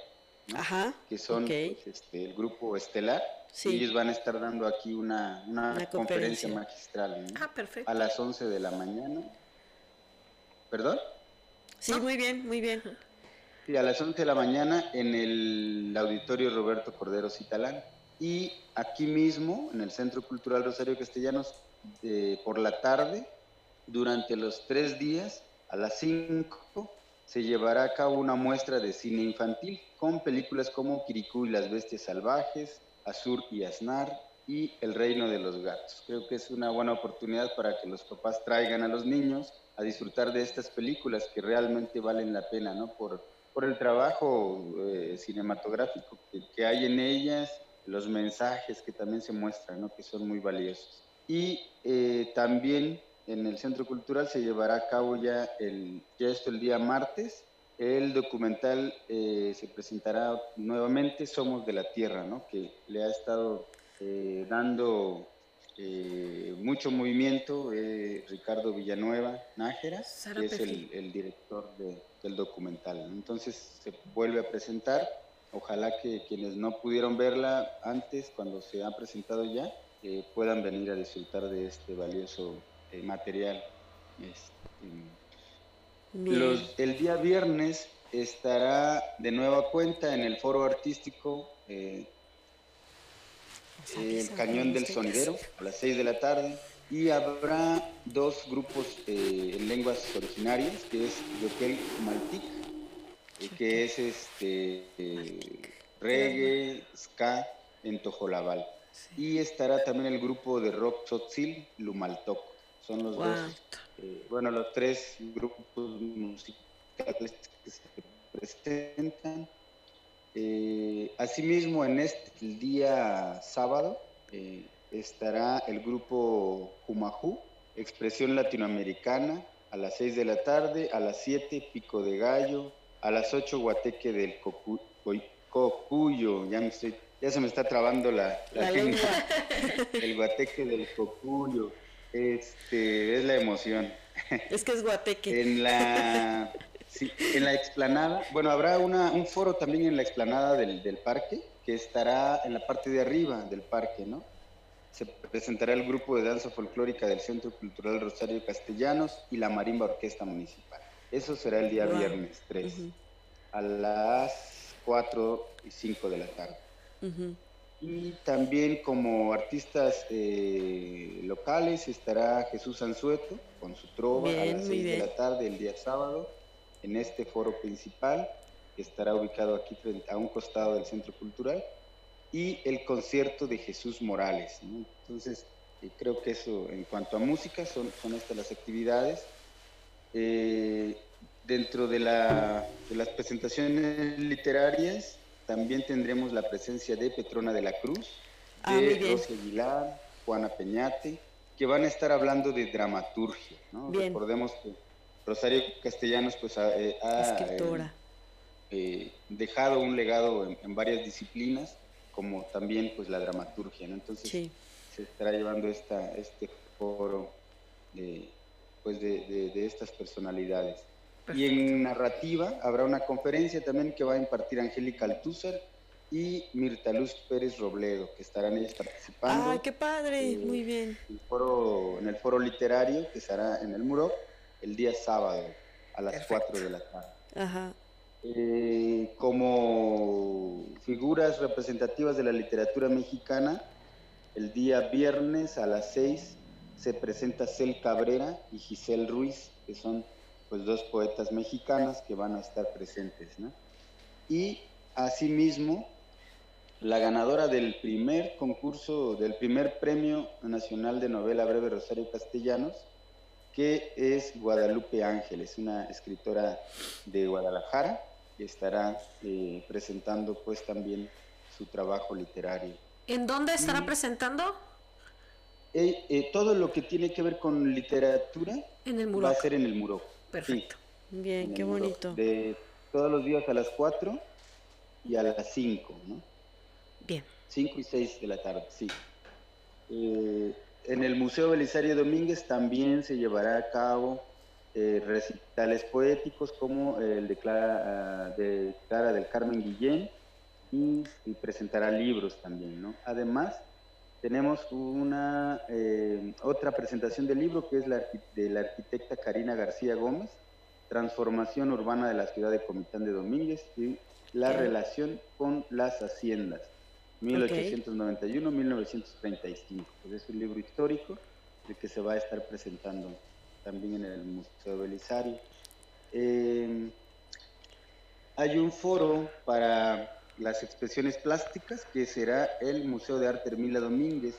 que son pues, este, el grupo estelar. Y ellos van a estar dando aquí una, conferencia. magistral ah, a las 11 de la mañana. ¿Perdón? Sí, muy bien, muy bien. Sí, a las 11 de la mañana en el auditorio Roberto Cordero Citalán. Y aquí mismo, en el Centro Cultural Rosario Castellanos, por la tarde, durante los tres días, a las 5, se llevará a cabo una muestra de cine infantil con películas como Kirikú y las Bestias Salvajes, Azur y Aznar y El Reino de los Gatos. Creo que es una buena oportunidad para que los papás traigan a los niños a disfrutar de estas películas que realmente valen la pena, ¿no? Por, por el trabajo eh, cinematográfico que, hay en ellas, los mensajes que también se muestran, ¿no? Que son muy valiosos. Y eh, también en el Centro Cultural se llevará a cabo ya, el, ya esto el día martes, el documental eh, se presentará nuevamente, Somos de la Tierra, ¿no? Que le ha estado dando eh, mucho movimiento, eh, Ricardo Villanueva Nájera, que es el, director del documental. Entonces se vuelve a presentar, ojalá que quienes no pudieron verla antes, cuando se ha presentado ya, eh, puedan venir a disfrutar de este valioso material. Este, el día viernes estará de nueva cuenta en el foro artístico el Cañón del Sonidero a las 6 de la tarde. Y habrá dos grupos eh, en lenguas originarias, que es Yokel Maltic, eh, que es este eh, reggae, ska en Tojolabal. Y estará también el grupo de rock Tzotzil, Lumaltoc. Son los dos, bueno, los tres grupos musicales que se presentan eh, asimismo, en este día sábado, eh, estará el grupo Jumajú, Expresión Latinoamericana, a las 6 de la tarde, a las 7 Pico de Gallo, a las 8 Guateque del Cocuyo, ya, ya se me está trabando la, la, el Guateque del Cocuyo, este, es la emoción. Es que es Guateque. En la, en la explanada, bueno, habrá una, un foro también en la explanada del, del parque, que estará en la parte de arriba del parque, ¿no? se presentará el grupo de danza folclórica del Centro Cultural Rosario Castellanos y la Marimba Orquesta Municipal. Eso será el día viernes 3, a las 4 y 5 de la tarde. Y también como artistas eh, locales estará Jesús Anzueto con su trova a las 6 de la tarde el día sábado en este foro principal que estará ubicado aquí frente a un costado del Centro Cultural y el concierto de Jesús Morales. Entonces, eh, creo que eso, en cuanto a música, son, son estas las actividades. Eh, dentro de, la, de, las presentaciones literarias, también tendremos la presencia de Petrona de la Cruz, ah, de Rosy Aguilar, Juana Peñate, que van a estar hablando de dramaturgia. Recordemos que Rosario Castellanos pues, ha, eh, dejado un legado en, en varias disciplinas como también pues la dramaturgia, Entonces se estará llevando esta, este foro de, pues de, estas personalidades. Y en narrativa habrá una conferencia también que va a impartir Angélica Altúzar y Mirta Luz Pérez Robledo, que estarán ellas participando. ¡Ah, qué padre! Eh, Muy bien. El foro, en el foro literario que estará en el Muro el día sábado a las 4 de la tarde. Ajá. Eh, como figuras representativas de la literatura mexicana, el día viernes a las 6 se presenta Cel Cabrera y Giselle Ruiz, que son pues dos poetas mexicanas que van a estar presentes. Y asimismo, la ganadora del primer concurso, del primer premio nacional de novela breve Rosario Castellanos, que es Guadalupe Ángeles, una escritora de Guadalajara, que estará eh, presentando pues también su trabajo literario. ¿En dónde estará presentando? Eh, eh, todo lo que tiene que ver con literatura en el va a ser en el muro. Perfecto. Bien, qué bonito. De todos los días a las 4 y a las 5, ¿no? Bien. 5 y 6 de la tarde, sí. En el Museo Belisario Domínguez también se llevará a cabo eh, recitales poéticos como el de Clara, ah, de Clara del Carmen Guillén y, presentará libros también, ¿no? Además, tenemos una eh, otra presentación del libro que es la, de la arquitecta Karina García Gómez, Transformación Urbana de la Ciudad de Comitán de Domínguez y la relación con las haciendas, 1891-1935. Pues es un libro histórico de que se va a estar presentando también en el Museo Belisario. Eh, hay un foro para las expresiones plásticas que será el Museo de Arte Hermila Domínguez.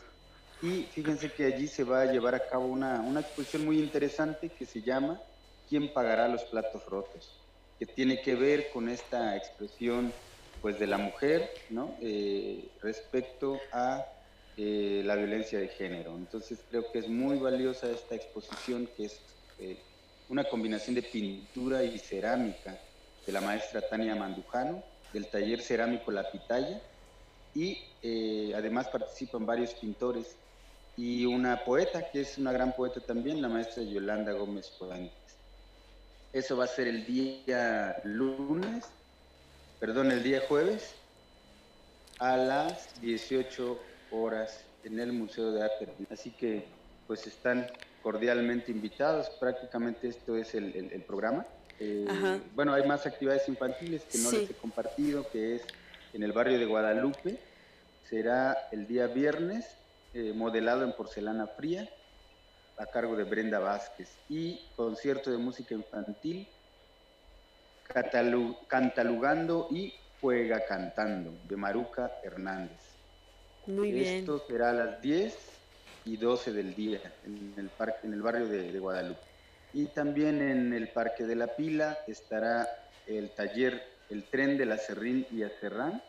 Y fíjense que allí se va a llevar a cabo una, una exposición muy interesante que se llama ¿Quién pagará los platos rotos? que tiene que ver con esta expresión pues de la mujer, ¿no? Eh, respecto a eh, la violencia de género. Entonces creo que es muy valiosa esta exposición que es eh, una combinación de pintura y cerámica de la maestra Tania Mandujano, del taller cerámico La Pitaya, y además participan varios pintores y una poeta, que es una gran poeta también, la maestra Yolanda Gómez Fuentes. Eso va a ser el día lunes, perdón, el día jueves, a las 18 horas en el Museo de Arte. Así que pues están cordialmente invitados, prácticamente esto es el, programa. Eh, bueno, hay más actividades infantiles que no les he compartido, que es en el barrio de Guadalupe, será el día viernes, eh, modelado en porcelana fría, a cargo de Brenda Vázquez, y concierto de música infantil, Cantalugando y Juega Cantando, de Maruca Hernández. Muy bien. Esto será a las 10 y 12 del día en el, parque, en el barrio de, Guadalupe. Y también en el Parque de la Pila estará el taller El tren de la Serrín y Acerrán,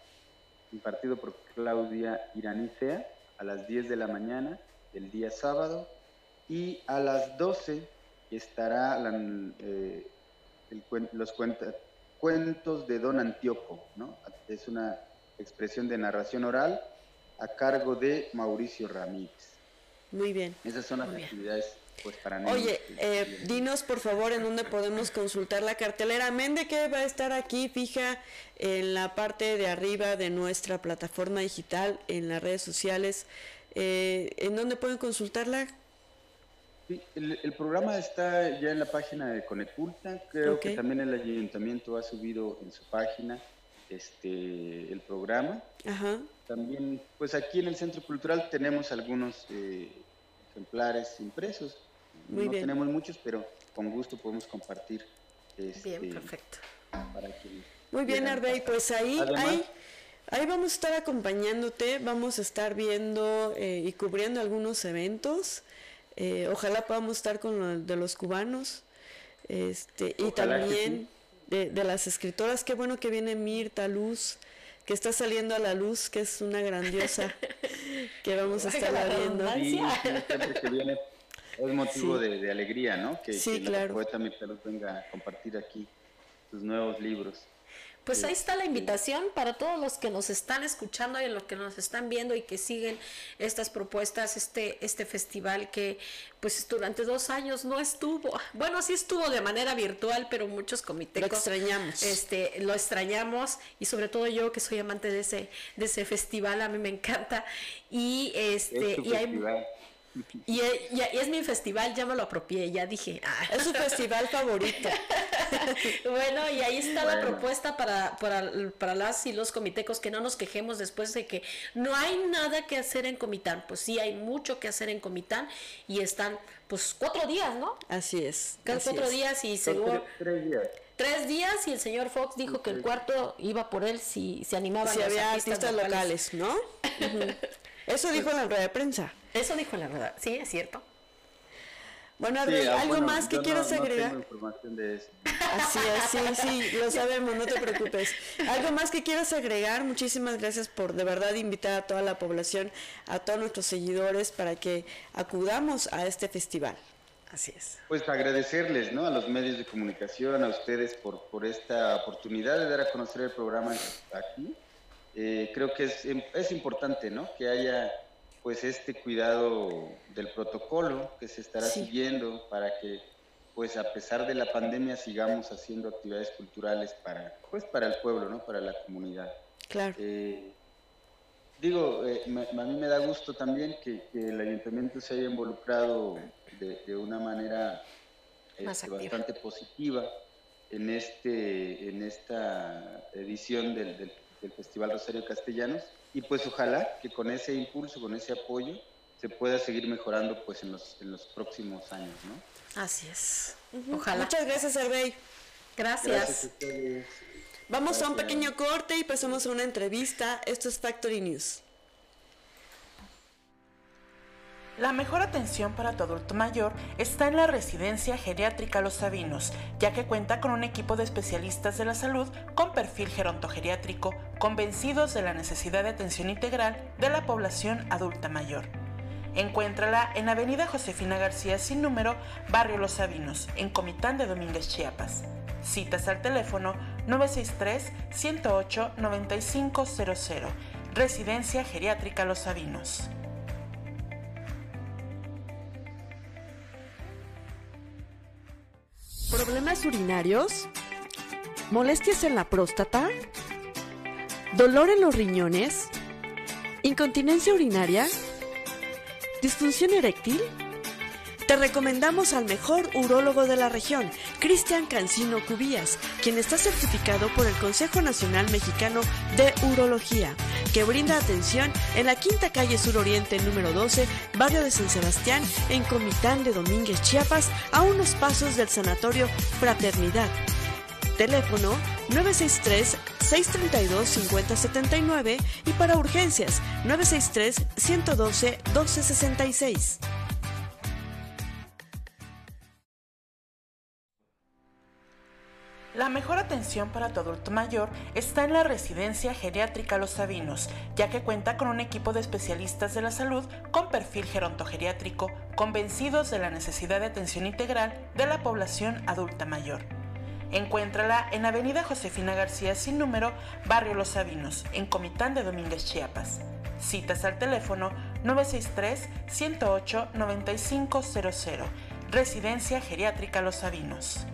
impartido por Claudia Iranicea, a las 10 de la mañana del día sábado y a las 12 estará eh, los cuentos de Don Antíoco, ¿no? Es una expresión de narración oral a cargo de Mauricio Ramírez. Muy bien. Esas son las actividades pues para Oye, eh, dinos por favor en dónde podemos consultar la cartelera. Mende que va a estar aquí fija en la parte de arriba de nuestra plataforma digital, en las redes sociales. Eh, ¿En dónde pueden consultarla? El, programa está ya en la página de Conecurta. Creo que también el ayuntamiento ha subido en su página este el programa. Ajá. También, pues aquí en el Centro Cultural tenemos algunos eh, ejemplares impresos. no tenemos muchos, pero con gusto podemos compartir. Este, bien, perfecto. Muy bien, Arbey, pues ahí, ahí, ahí, vamos a estar acompañándote, vamos a estar viendo eh, y cubriendo algunos eventos. Eh, ojalá podamos estar con lo de los cubanos este, y también de, de, las escritoras. Qué bueno que viene Mirta Luz, que está saliendo a la luz, que es una grandiosa que vamos a estar viendo. Sí, es motivo de, alegría, ¿no? Que, sí, que la poeta Mirta Luz venga a compartir aquí sus nuevos libros. Pues ahí está la invitación para todos los que nos están escuchando y los que nos están viendo y que siguen estas propuestas, este, este festival que pues durante dos años no estuvo, bueno sí estuvo de manera virtual, pero muchos comités lo extrañamos, este, lo extrañamos. Y sobre todo yo que soy amante de ese, de ese festival, a mí me encanta. Y este y hay y, es mi festival, ya me lo apropié, ya dije. Ah. Es su festival favorito. bueno, y ahí está la propuesta para, para, para, las y los comitecos, que no nos quejemos después de que no hay nada que hacer en Comitán. Pues sí, hay mucho que hacer en Comitán y están, pues, cuatro días, ¿no? Así es. cuatro días y seguro. Tres, días. Tres días y el señor Fox dijo que el cuarto iba por él si se animaba si había artistas, locales, ¿no? Eso dijo en la rueda de prensa. Eso dijo la verdad, sí, es cierto. Bueno, ah, ¿algo más que quieras agregar? información de eso. Así es, sí, sí, lo sabemos, no te preocupes. ¿Algo más que quieras agregar? Muchísimas gracias por de verdad invitar a toda la población, a todos nuestros seguidores para que acudamos a este festival. Así es. Pues agradecerles, ¿no? A los medios de comunicación, a ustedes por, por esta oportunidad de dar a conocer el programa aquí. Eh, creo que es, es importante, ¿no? Que haya pues este cuidado del protocolo que se estará siguiendo para que pues a pesar de la pandemia sigamos haciendo actividades culturales para pues para el pueblo no para la comunidad. Claro. Eh, digo eh, a mí me da gusto también que, el ayuntamiento se haya involucrado de, una manera este, bastante positiva en este en esta edición del, del, del festival Rosario Castellanos y pues ojalá que con ese impulso, con ese apoyo, se pueda seguir mejorando pues en los, en los próximos años, ¿no? Así es. Ojalá. Muchas gracias, Hervey. Gracias. Vamos a un pequeño corte y pasamos a una entrevista. Esto es Factory News. La mejor atención para tu adulto mayor está en la residencia geriátrica Los Sabinos, ya que cuenta con un equipo de especialistas de la salud con perfil gerontogeriátrico, convencidos de la necesidad de atención integral de la población adulta mayor. Encuéntrala en Avenida Josefina García sin número, Barrio Los Sabinos, en Comitán de Domínguez, Chiapas. Citas al teléfono 963-108-9500. Residencia Geriátrica Los Sabinos. ¿Problemas urinarios? ¿Molestias en la próstata? ¿Dolor en los riñones? ¿Incontinencia urinaria? ¿Disfunción eréctil? Te recomendamos al mejor urólogo de la región, Cristian Cancino Cubías, quien está certificado por el Consejo Nacional Mexicano de Urología, que brinda atención en la Quinta Calle Sur Oriente número 12, barrio de San Sebastián, en Comitán de Domínguez, Chiapas, a unos pasos del Sanatorio Fraternidad. Teléfono 963-632-5079 y para urgencias 963-112-1266. La mejor atención para tu adulto mayor está en la residencia geriátrica Los Sabinos, ya que cuenta con un equipo de especialistas de la salud con perfil gerontogeriátrico, convencidos de la necesidad de atención integral de la población adulta mayor. Encuéntrala en Avenida Josefina García sin número, Barrio Los Sabinos, en Comitán de Domínguez, Chiapas. Citas al teléfono 963-108-9500. Residencia Geriátrica Los Sabinos.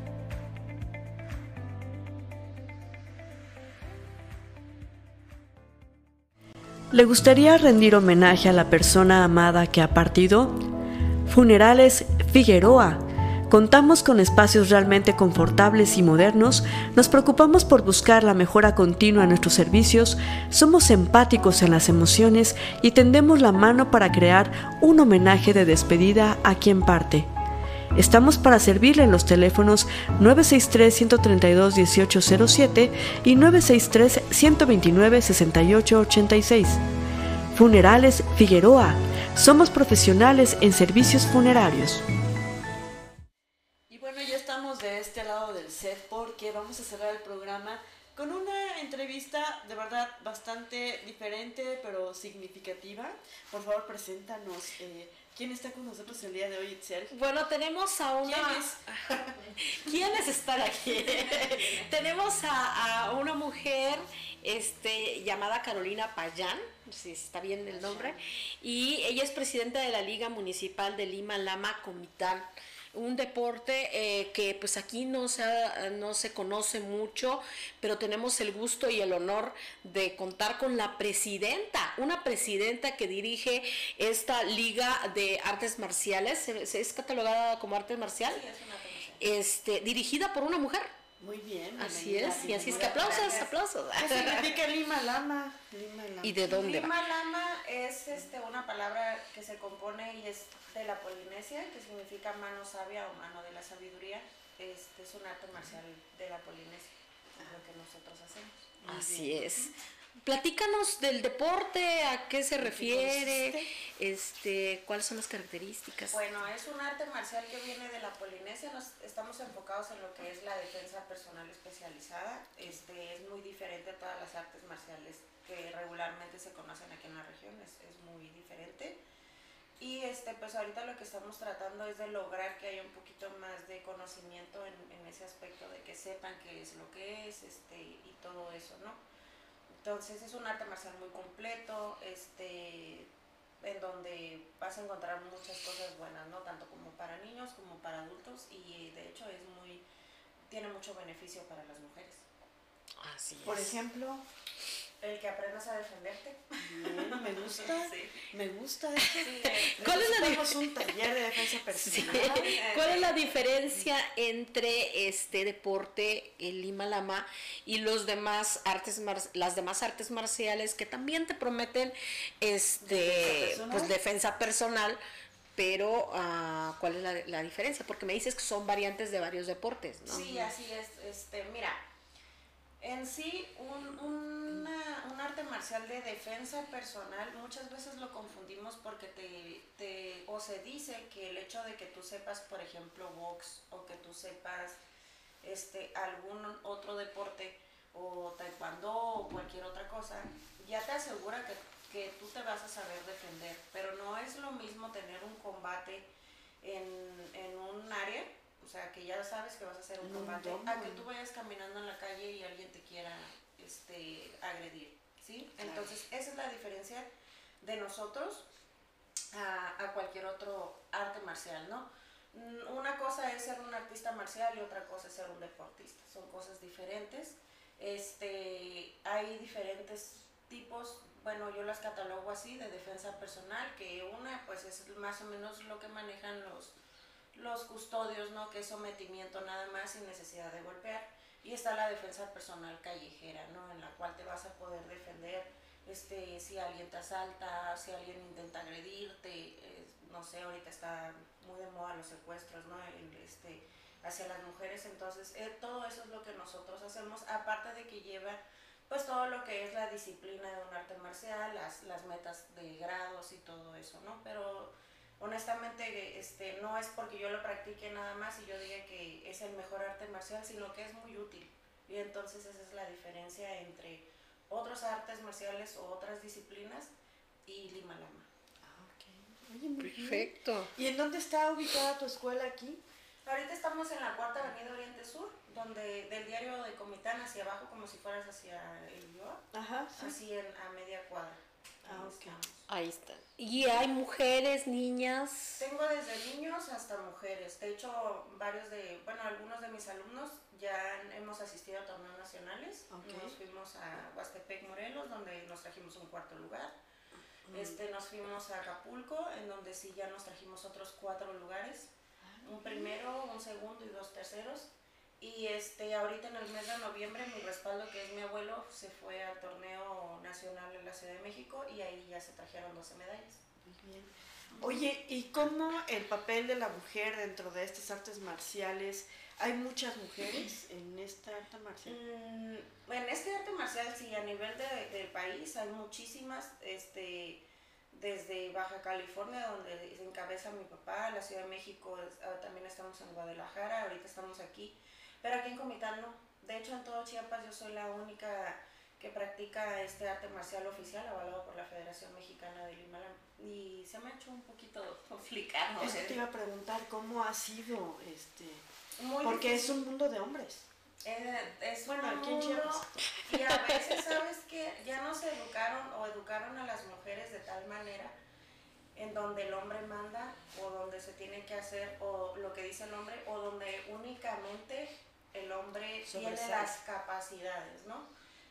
¿Le gustaría rendir homenaje a la persona amada que ha partido? Funerales Figueroa. Contamos con espacios realmente confortables y modernos, nos preocupamos por buscar la mejora continua en nuestros servicios, somos empáticos en las emociones y tendemos la mano para crear un homenaje de despedida a quien parte. Estamos para servirle en los teléfonos 963-132-1807 y 963-129-6886. Funerales Figueroa. Somos profesionales en servicios funerarios. Y bueno, ya estamos de este lado del set porque vamos a cerrar el programa con una entrevista de verdad bastante diferente pero significativa. Por favor, preséntanos. Eh, ¿Quién está con nosotros el día de hoy, Itzel? Bueno, tenemos a una... ¿Quiénes están aquí? tenemos a, una mujer este, llamada Carolina Payán, si está bien el nombre, y ella es presidenta de la Liga Municipal de Lima Lama Comitán un deporte eh, que pues aquí no se, no se conoce mucho, pero tenemos el gusto y el honor de contar con la presidenta, una presidenta que dirige esta liga de artes marciales, ¿se, es catalogada como arte marcial? Sí, es una. Este, dirigida por una mujer. Muy bien. Así es, y así es que aplausos, aplausos. ¿Qué significa Lima Lama? ¿Y de dónde Lima Lama es este, una palabra que se compone y es de la Polinesia, que significa mano sabia o mano de la sabiduría. Este es un arte marcial de la Polinesia, es lo que nosotros hacemos. Así es. Platícanos del deporte, a qué se refiere, este, cuáles son las características. Bueno, es un arte marcial que viene de la Polinesia, nos estamos enfocados en lo que es la defensa personal especializada. Este, es muy diferente a todas las artes marciales que regularmente se conocen aquí en la región, es, es muy diferente. Y este, pues ahorita lo que estamos tratando es de lograr que haya un poquito más de conocimiento en, en ese aspecto, de que sepan qué es lo que es este, y todo eso, ¿no? Entonces es un arte marcial muy completo, este, en donde vas a encontrar muchas cosas buenas, ¿no? Tanto como para niños como para adultos y de hecho es muy, tiene mucho beneficio para las mujeres. Así Por ejemplo, el que aprendas a defenderte. Bien, me gusta. Me gusta esto. ¿Cuál es la un taller de defensa personal. ¿Cuál es la diferencia entre este deporte, el Lima Lama, y los demás artes las demás artes marciales que también te prometen este defensa pues defensa personal? Pero, uh, ¿cuál es la, la, diferencia? Porque me dices que son variantes de varios deportes, ¿no? Sí, así es. Este, mira, en sí, un, un, arte marcial de defensa personal muchas veces lo confundimos porque te, te, o se dice que el hecho de que tú sepas, por ejemplo, box o que tú sepas este, algún otro deporte o taekwondo o cualquier otra cosa, ya te asegura que, que tú te vas a saber defender. Pero no es lo mismo tener un combate en, en un área o sea, que ya sabes que vas a hacer un combate, a que tú vayas caminando en la calle y alguien te quiera este, agredir, ¿sí? Entonces, esa es la diferencia de nosotros a, a, cualquier otro arte marcial, ¿no? Mm, una cosa es ser un artista marcial y otra cosa es ser un deportista, son cosas diferentes. Este, hay diferentes tipos, bueno, yo las catalogo así, de defensa personal, que una pues es más o menos lo que manejan los los custodios, ¿no? Que es sometimiento nada más sin necesidad de golpear. Y está la defensa personal callejera, ¿no? En la cual te vas a poder defender este, si alguien te asalta, si alguien intenta agredirte, no sé, ahorita está muy de moda los secuestros, ¿no? este, hacia las mujeres, entonces eh, todo eso es lo que nosotros hacemos, aparte de que lleva pues todo lo que es la disciplina de un arte marcial, las, las metas de grados y todo eso, ¿no? Pero honestamente este, no es porque yo lo practique nada más y yo diga que es el mejor arte marcial, sino que es muy útil. Y entonces esa es la diferencia entre otros artes marciales o otras disciplinas y Lima Lama. Ah, ok. Perfecto. ¿Y en dónde está ubicada tu escuela aquí? Ahorita estamos en la cuarta avenida Oriente Sur, donde del diario de Comitán hacia abago, como si fueras hacia el Ulloa, Ajá, sí. así en, a media cuadra. Ah, ok. estamos. Ahí está. Y hay mujeres, niñas. Tengo desde niños hasta mujeres. De hecho, varios de, bueno, algunos de mis alumnos ya hemos asistido a torneos nacionales. Nos fuimos a Huastepec, Morelos, donde nos trajimos un cuarto lugar. Este, nos fuimos a Acapulco, en donde sí ya nos trajimos otros cuatro lugares. Un primero, un segundo y dos terceros. Y este, ahorita en el mes de noviembre, mi respaldo, que es mi abuelo, se fue al torneo nacional en la Ciudad de México y ahí ya se trajeron 12 medallas. Bien. Oye, ¿y cómo el papel de la mujer dentro de estas artes marciales? ¿Hay muchas mujeres en esta arte marcial? Mm, en este arte marcial, sí, a nivel de- del país hay muchísimas, este, desde Baja California, donde se encabeza mi papá, la Ciudad de México, ah, también estamos en Guadalajara, ahorita estamos aquí, pero aquí en Comitán no. De hecho, en todo Chiapas yo soy la única que practica este arte marcial oficial avalado por la Federación Mexicana del Himalaya. Y se me ha hecho un poquito complicado. Eso ¿eh? te iba a preguntar, ¿cómo ha sido este? Muy Porque es un mundo de hombres. Eh, es Bueno, un aquí en mundo Chiapas. y a veces sabes que ya nos educaron o educaron a las mujeres de tal manera en donde el hombre manda o donde se tiene que hacer o lo que dice el hombre o donde únicamente el hombre tiene las capacidades, ¿no?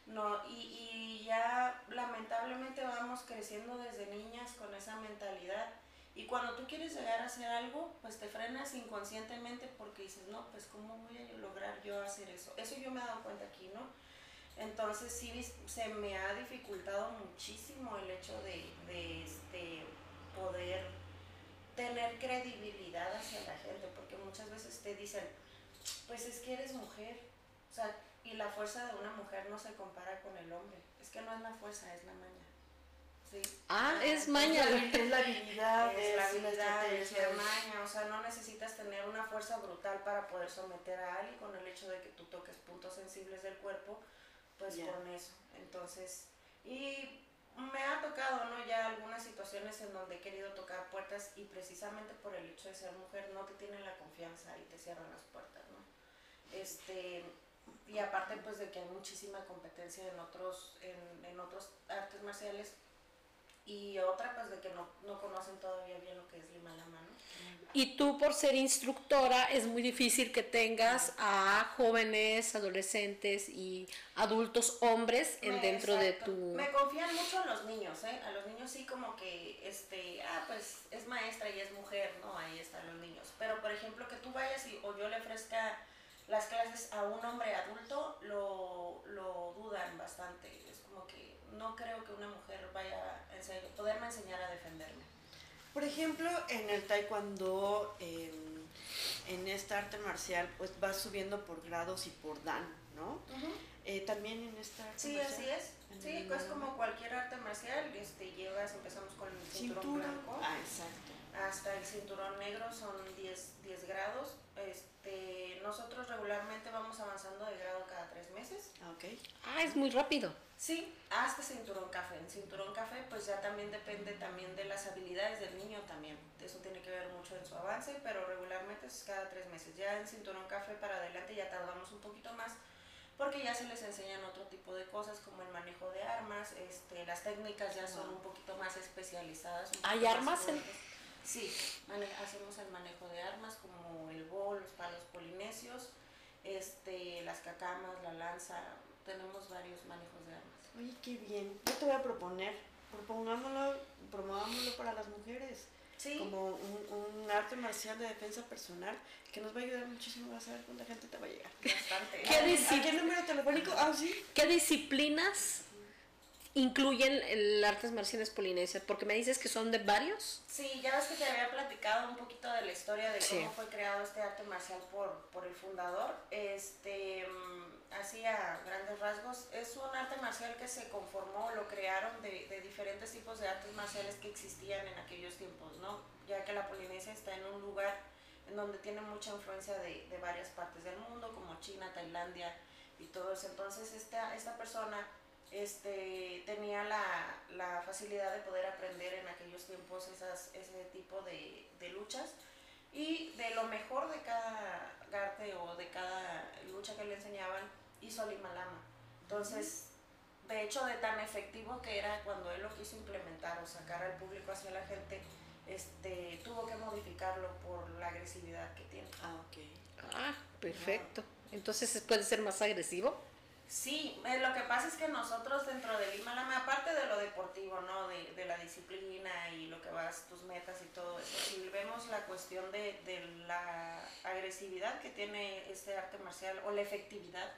No, y, y ya lamentablemente vamos creciendo desde niñas con esa mentalidad y cuando tú quieres llegar a hacer algo, pues te frenas inconscientemente porque dices, no, pues ¿cómo voy a lograr yo hacer eso? Eso yo me he dado cuenta aquí, ¿no? Entonces sí se me ha dificultado muchísimo el hecho de, de, este, poder tener credibilidad hacia la gente, porque muchas veces te dicen, pues es que eres mujer, o sea, y la fuerza de una mujer no se compara con el hombre, es que no es la fuerza, es la maña. ¿sí? Ah, es maña. es la habilidad, es la habilidad, es la maña, o sea, no necesitas tener una fuerza brutal para poder someter a alguien con el hecho de que tú toques puntos sensibles del cuerpo, pues con eso. Entonces, y me ha tocado, ¿no? Ya algunas situaciones en donde he querido tocar puertas y precisamente por el hecho de ser mujer no te tienen la confianza y te cierran las puertas. Este, y aparte pues de que hay muchísima competencia en otros, en, en otros artes marciales y otra pues de que no, no conocen todavía bien lo que es Lima Lama, ¿no? Y tú por ser instructora es muy difícil que tengas a jóvenes, adolescentes y adultos hombres en dentro de tu... Me confían mucho a los niños, ¿eh? A los niños sí como que, este, ah, pues es maestra y es mujer, ¿no? Ahí están los niños. Pero, por ejemplo, que tú vayas y, o yo le ofrezca las clases a un hombre adulto, lo, lo dudan bastante. Es como que no creo que una mujer vaya a poderme enseñar a defenderme. Por ejemplo, en el taekwondo, en, en esta arte marcial, pues vas subiendo por grados y por dan, ¿no? Eh, también en esta arte Sí, marcial, así es. Sí, es Lima como cualquier arte marcial. Este, llegas, empezamos con el cinturón, cinturón. blanco. Ah, exacto. Hasta el cinturón negro son 10, 10 grados. Este, nosotros regularmente vamos avanzando de grado cada tres meses. Ah, ok. Ah, es muy rápido. Sí, hasta cinturón café. En cinturón café pues ya también depende también de las habilidades del niño también. Eso tiene que ver mucho en su avance, pero regularmente es cada tres meses. Ya en cinturón café para adelante ya tardamos un poquito más porque ya se les enseñan otro tipo de cosas como el manejo de armas, este, las técnicas ya son un poquito más especializadas. ¿Hay armas en-. Sí, mane- hacemos el manejo de armas como el bol, los palos polinesios, este, las cacamas, la lanza, tenemos varios manejos de armas. Oye, qué bien. Yo te voy a proponer, propongámoslo, promovámoslo para las mujeres. Sí, Como un, un arte marcial de defensa personal que nos va a ayudar muchísimo. Vas a ver cuánta gente te va a llegar. bastante. ¿Qué ¿A qué número telefónico? Ah, sí. ¿Qué disciplinas incluyen el artes marciales polinesias? Porque me dices que son de varios. Sí, ya ves que te había platicado un poquito de la historia de Sí. cómo fue creado este arte marcial por, por el fundador. Este, mm, así a grandes rasgos, es un arte marcial que se conformó, lo crearon de, de diferentes tipos de artes marciales que existían en aquellos tiempos, ¿no? Ya que la Polinesia está en un lugar en donde tiene mucha influencia de, de varias partes del mundo, como China, Tailandia, y todo eso. Entonces esta, esta persona este, tenía la, la, facilidad de poder aprender en aquellos tiempos esas, ese tipo de, de, luchas y de lo mejor de cada arte o de cada lucha que le enseñaban hizo Limalama. Entonces, de hecho, de tan efectivo que era cuando él lo quiso implementar o sacar al público hacia la gente, este, tuvo que modificarlo por la agresividad que tiene. Ah, ok. Ah, perfecto. Entonces, ¿puede ser más agresivo? Sí, eh, lo que pasa es que nosotros dentro del Himalaya, aparte de lo deportivo, ¿no? De, de, la disciplina y lo que vas, tus metas y todo eso, si vemos la cuestión de, de, la agresividad que tiene este arte marcial o la efectividad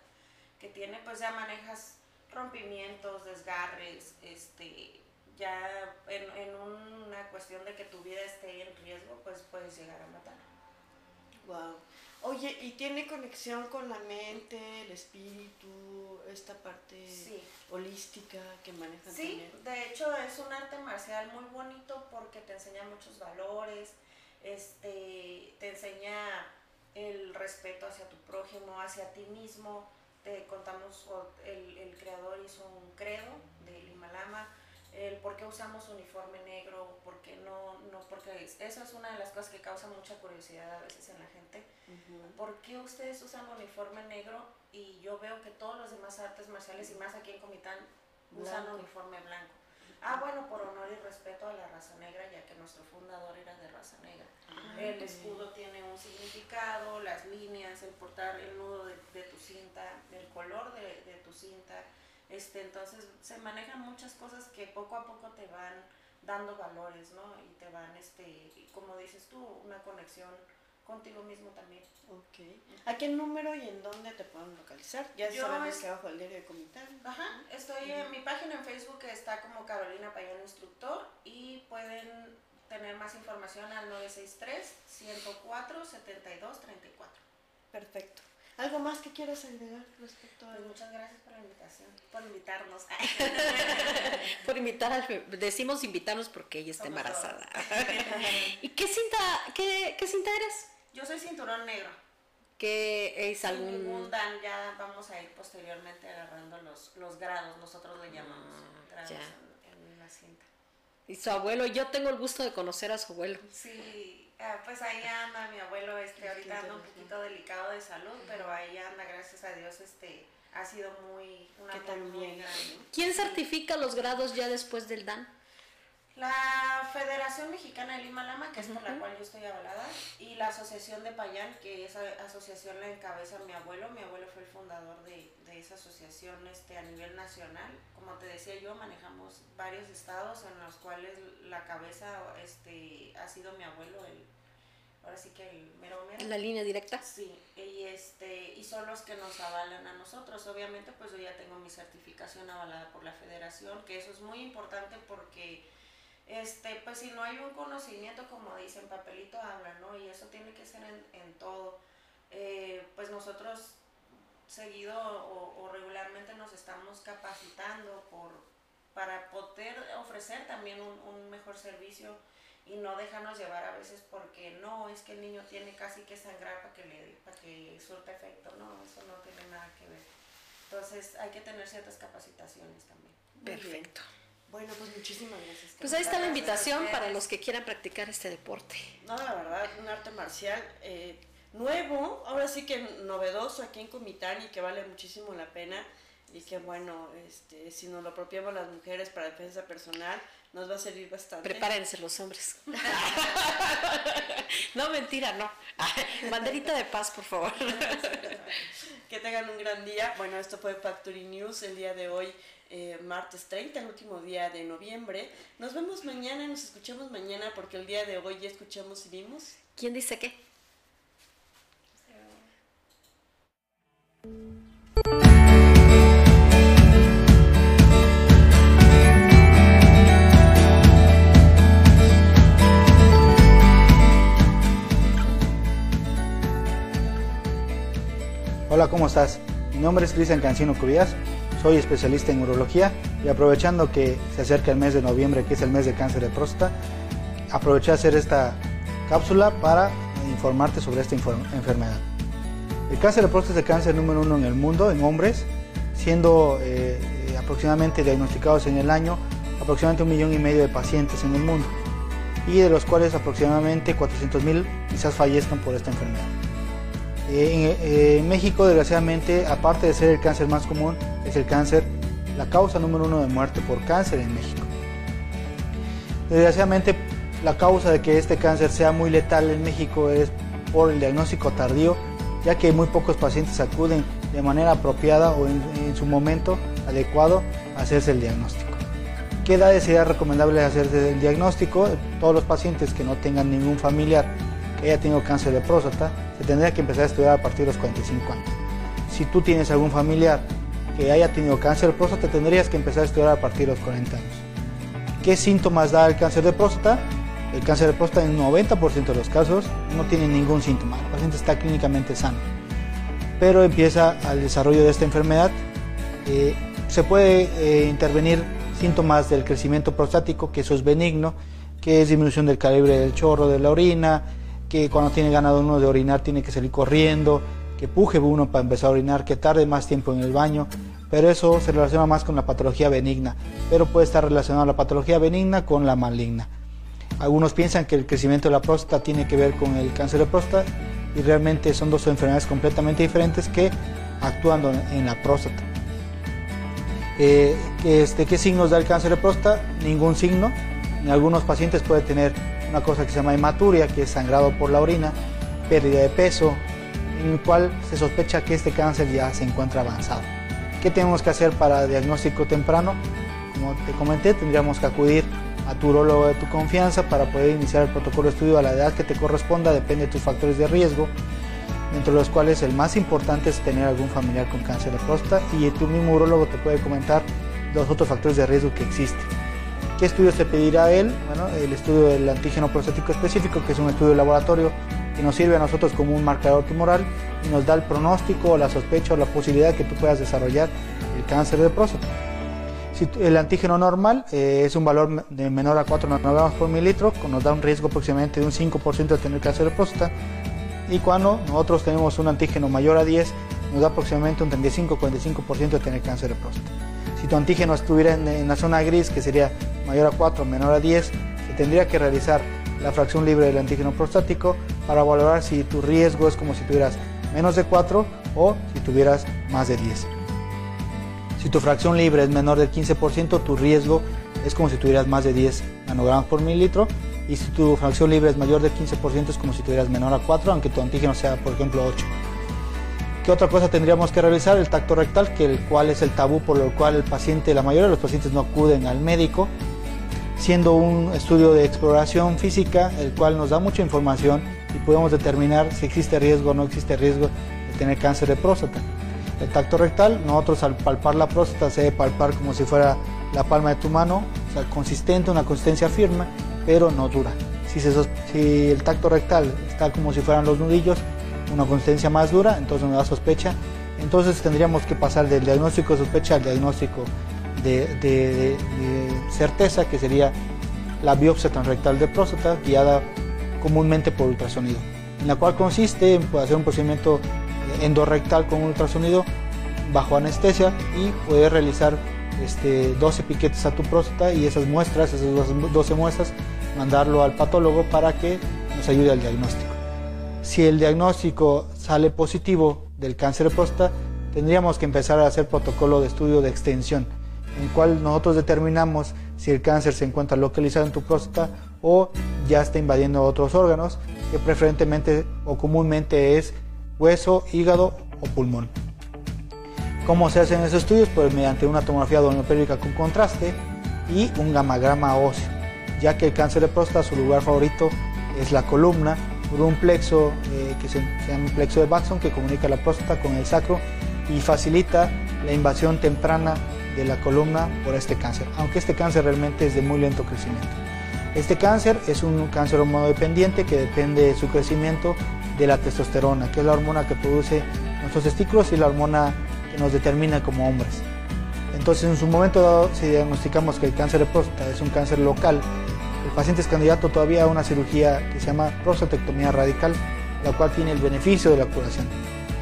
que tiene, pues ya manejas rompimientos, desgarres, este, ya en, en una cuestión de que tu vida esté en riesgo, pues puedes llegar a matar. Wow. Oye, ¿y tiene conexión con la mente, el espíritu, esta parte holística que manejan Sí, de hecho es un arte marcial muy bonito porque te enseña muchos valores, este, te enseña el respeto hacia tu prójimo, hacia ti mismo. Te contamos, el, el creador hizo un credo del Himalama el por qué usamos uniforme negro, por qué no, no, porque eso es una de las cosas que causa mucha curiosidad a veces en la gente. ¿Por qué ustedes usan uniforme negro y yo veo que todos los demás artes marciales y más aquí en Comitán usan uniforme blanco? Ah, bueno, por honor y respeto a la raza negra, ya que nuestro fundador era de raza negra. Ah, el escudo tiene un significado, las líneas, el portar el nudo de, de tu cinta, el color de, de tu cinta, este, entonces se manejan muchas cosas que poco a poco te van dando valores, ¿no? Y te van, este, como dices tú, una conexión contigo mismo también. Ok. ¿A qué número y en dónde te pueden localizar? Ya Yo sabemos que abajo el diario de Comitán. Ajá, estoy en mi página en Facebook está como Carolina Payón Instructor y pueden tener más información al 963 104 72 34. Perfecto. ¿Algo más que quieras agregar respecto a pues muchas gracias por la invitación, por invitarnos. por invitar, decimos invitarnos porque ella está embarazada. ¿Y qué cinta, qué, qué cinta eres? Yo soy cinturón negro. ¿Qué es algún...? ningún dan, ya vamos a ir posteriormente agarrando los, los grados, nosotros lo llamamos, ah, grados en, en, la cinta. Y su abuelo, yo tengo el gusto de conocer a su abuelo. Sí, Ah, pues ahí anda mi abuelo, este, ahorita anda un poquito delicado de salud, pero ahí anda, gracias a Dios, este, ha sido muy, una muy grande. ¿Quién certifica los grados ya después del DAN? La Federación Mexicana del Himalama, que es por la cual yo estoy avalada, y la Asociación de Payán, que esa asociación la encabeza mi abuelo. Mi abuelo fue el fundador de, de, esa asociación este, a nivel nacional. Como te decía yo, manejamos varios estados en los cuales la cabeza este, ha sido mi abuelo, el, ahora sí que el mero mero. ¿La línea directa? Sí, y, este, y son los que nos avalan a nosotros. Obviamente, pues yo ya tengo mi certificación avalada por la federación, que eso es muy importante porque este, pues si no hay un conocimiento, como dicen, papelito habla, ¿no? Y eso tiene que ser en, en todo. Eh, pues nosotros seguido o, regularmente nos estamos capacitando por, para poder ofrecer también un, un, mejor servicio y no dejarnos llevar a veces porque no, es que el niño tiene casi que sangrar para que, le, para que surta efecto, no, eso no tiene nada que ver. Entonces hay que tener ciertas capacitaciones también. Perfecto. Bueno, pues muchísimas gracias. Pues ahí está la invitación para los que quieran practicar este deporte. No, la verdad, un arte marcial eh, nuevo, ahora sí que novedoso aquí en Comitán y que vale muchísimo la pena. Y que bueno, este, si nos lo apropiamos las mujeres para defensa personal, nos va a servir bastante. Prepárense los hombres. no, mentira, no. Banderita de paz, por favor. que tengan un gran día. Bueno, esto fue Factory News el día de hoy. Eh, martes 30, el último día de noviembre. Nos vemos mañana, nos escuchamos mañana porque el día de hoy ya escuchamos y vimos. ¿Quién dice qué? Hola, ¿cómo estás? Mi nombre es Cristian Cancino Cubías soy especialista en urología y aprovechando que se acerca el mes de noviembre, que es el mes de cáncer de próstata, aproveché a hacer esta cápsula para informarte sobre esta enfermedad. El cáncer de próstata es el cáncer número uno en el mundo, en hombres, siendo eh, eh, aproximadamente diagnosticados en el año aproximadamente un millón y medio de pacientes en el mundo y de los cuales aproximadamente 400 mil quizás fallezcan por esta enfermedad. En, México, desgraciadamente, aparte de ser el cáncer más común, es el cáncer la causa número uno de muerte por cáncer en México. Desgraciadamente, la causa de que este cáncer sea muy letal en México es por el diagnóstico tardío, ya que muy pocos pacientes acuden de manera apropiada o en, su momento adecuado a hacerse el diagnóstico. ¿Qué edades sería recomendable hacerse el diagnóstico? Todos los pacientes que no tengan ningún familiar que haya tenido cáncer de próstata, se tendría que empezar a estudiar a partir de los 45 años. Si tú tienes algún familiar que haya tenido cáncer de próstata, tendrías que empezar a estudiar a partir de los 40 años. ¿Qué síntomas da el cáncer de próstata? El cáncer de próstata en 90% de los casos no tiene ningún síntoma, el paciente está clínicamente sano, pero empieza al desarrollo de esta enfermedad. Eh, se puede eh, intervenir síntomas del crecimiento prostático, que eso es benigno, que es disminución del calibre del chorro de la orina, que cuando tiene ganado uno de orinar tiene que salir corriendo, que puje uno para empezar a orinar, que tarde más tiempo en el baño, pero eso se relaciona más con la patología benigna, pero puede estar relacionado la patología benigna con la maligna. Algunos piensan que el crecimiento de la próstata tiene que ver con el cáncer de próstata y realmente son dos enfermedades completamente diferentes que actúan en la próstata. Eh, este, ¿Qué signos da el cáncer de próstata? Ningún signo. En algunos pacientes puede tener una cosa que se llama hematuria, que es sangrado por la orina, pérdida de peso, en el cual se sospecha que este cáncer ya se encuentra avanzado. ¿Qué tenemos que hacer para diagnóstico temprano? Como te comenté, tendríamos que acudir a tu urologo de tu confianza para poder iniciar el protocolo de estudio a la edad que te corresponda, depende de tus factores de riesgo, entre los cuales el más importante es tener algún familiar con cáncer de próstata y tu mismo urologo te puede comentar los otros factores de riesgo que existen. ¿Qué estudios te pedirá él? Bueno, el estudio del antígeno prostático específico, que es un estudio laboratorio que nos sirve a nosotros como un marcador tumoral y nos da el pronóstico, la sospecha o la posibilidad de que tú puedas desarrollar el cáncer de próstata. Si el antígeno normal eh, es un valor de menor a 4 nanogramos por mililitro, nos da un riesgo aproximadamente de un 5% de tener cáncer de próstata. Y cuando nosotros tenemos un antígeno mayor a 10, nos da aproximadamente un 35-45% de tener cáncer de próstata. Si tu antígeno estuviera en, la zona gris, que sería mayor a 4, menor a 10, se tendría que realizar la fracción libre del antígeno prostático para valorar si tu riesgo es como si tuvieras menos de 4 o si tuvieras más de 10. Si tu fracción libre es menor del 15%, tu riesgo es como si tuvieras más de 10 nanogramos por mililitro. Y si tu fracción libre es mayor del 15%, es como si tuvieras menor a 4, aunque tu antígeno sea, por ejemplo, 8. ¿Qué otra cosa tendríamos que realizar? El tacto rectal, que el cual es el tabú por el cual el paciente, la mayoría de los pacientes no acuden al médico, siendo un estudio de exploración física, el cual nos da mucha información y podemos determinar si existe riesgo o no existe riesgo de tener cáncer de próstata. El tacto rectal, nosotros al palpar la próstata se debe palpar como si fuera la palma de tu mano, o sea, consistente, una consistencia firme, pero no dura. Si, si el tacto rectal está como si fueran los nudillos, una consistencia más dura, entonces nos da sospecha. Entonces tendríamos que pasar del diagnóstico de sospecha al diagnóstico de, certeza, que sería la biopsia transrectal de próstata, guiada comúnmente por ultrasonido, en la cual consiste en hacer un procedimiento endorrectal con ultrasonido bajo anestesia y poder realizar este, 12 piquetes a tu próstata y esas muestras, esas 12 muestras, mandarlo al patólogo para que nos ayude al diagnóstico. Si el diagnóstico sale positivo del cáncer de próstata, tendríamos que empezar a hacer protocolo de estudio de extensión en el cual nosotros determinamos si el cáncer se encuentra localizado en tu próstata o ya está invadiendo otros órganos, que preferentemente o comúnmente es hueso, hígado o pulmón. ¿Cómo se hacen esos estudios? Pues mediante una tomografía doppelerica con contraste y un gamagrama óseo, ya que el cáncer de próstata su lugar favorito es la columna por un plexo eh, que se, se llama plexo de Baxon que comunica la próstata con el sacro y facilita la invasión temprana de la columna por este cáncer, aunque este cáncer realmente es de muy lento crecimiento. Este cáncer es un cáncer hormonodependiente que depende de su crecimiento de la testosterona, que es la hormona que produce nuestros testículos y la hormona que nos determina como hombres. Entonces, en su momento dado, si diagnosticamos que el cáncer de próstata es un cáncer local, el paciente es candidato todavía a una cirugía que se llama prostatectomía radical, la cual tiene el beneficio de la curación.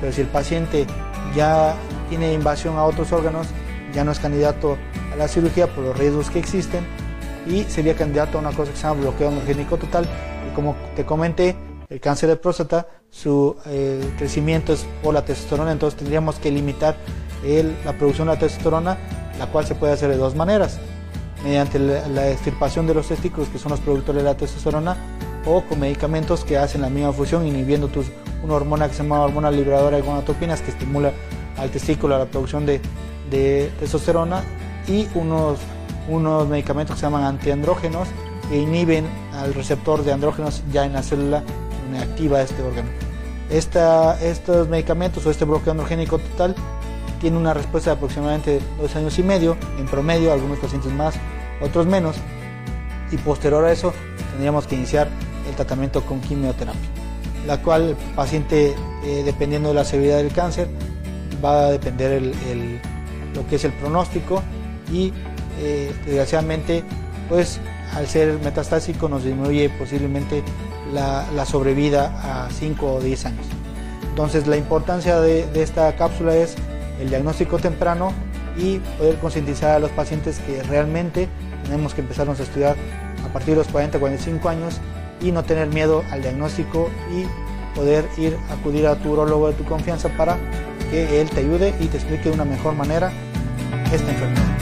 pero si el paciente ya tiene invasión a otros órganos, ya no es candidato a la cirugía por los riesgos que existen y sería candidato a una cosa que se llama bloqueo androgénico total. Y como te comenté, el cáncer de próstata, su eh, crecimiento es por la testosterona, entonces tendríamos que limitar la producción de la testosterona, la cual se puede hacer de dos maneras, mediante la, extirpación de los testículos, que son los productores de la testosterona, o con medicamentos que hacen la misma función, inhibiendo tus, una hormona que se llama hormona liberadora de gonadotropinas, que estimula al testículo la producción de, de testosterona, y unos, unos medicamentos que se llaman antiandrógenos, que inhiben al receptor de andrógenos ya en la célula donde activa este órgano. Esta, estos medicamentos o este bloqueo androgénico total tiene una respuesta de aproximadamente dos años y medio, en promedio, algunos pacientes más, otros menos, y posterior a eso tendríamos que iniciar el tratamiento con quimioterapia, la cual el paciente, eh, dependiendo de la severidad del cáncer, va a depender el, lo que es el pronóstico y eh, desgraciadamente, pues al ser metastásico nos disminuye posiblemente la, la sobrevida a 5 o 10 años. Entonces la importancia de, de esta cápsula es el diagnóstico temprano y poder concientizar a los pacientes que realmente tenemos que empezarnos a estudiar a partir de los 40-45 años y no tener miedo al diagnóstico y poder ir a acudir a tu urologo de tu confianza para que él te ayude y te explique de una mejor manera esta enfermedad.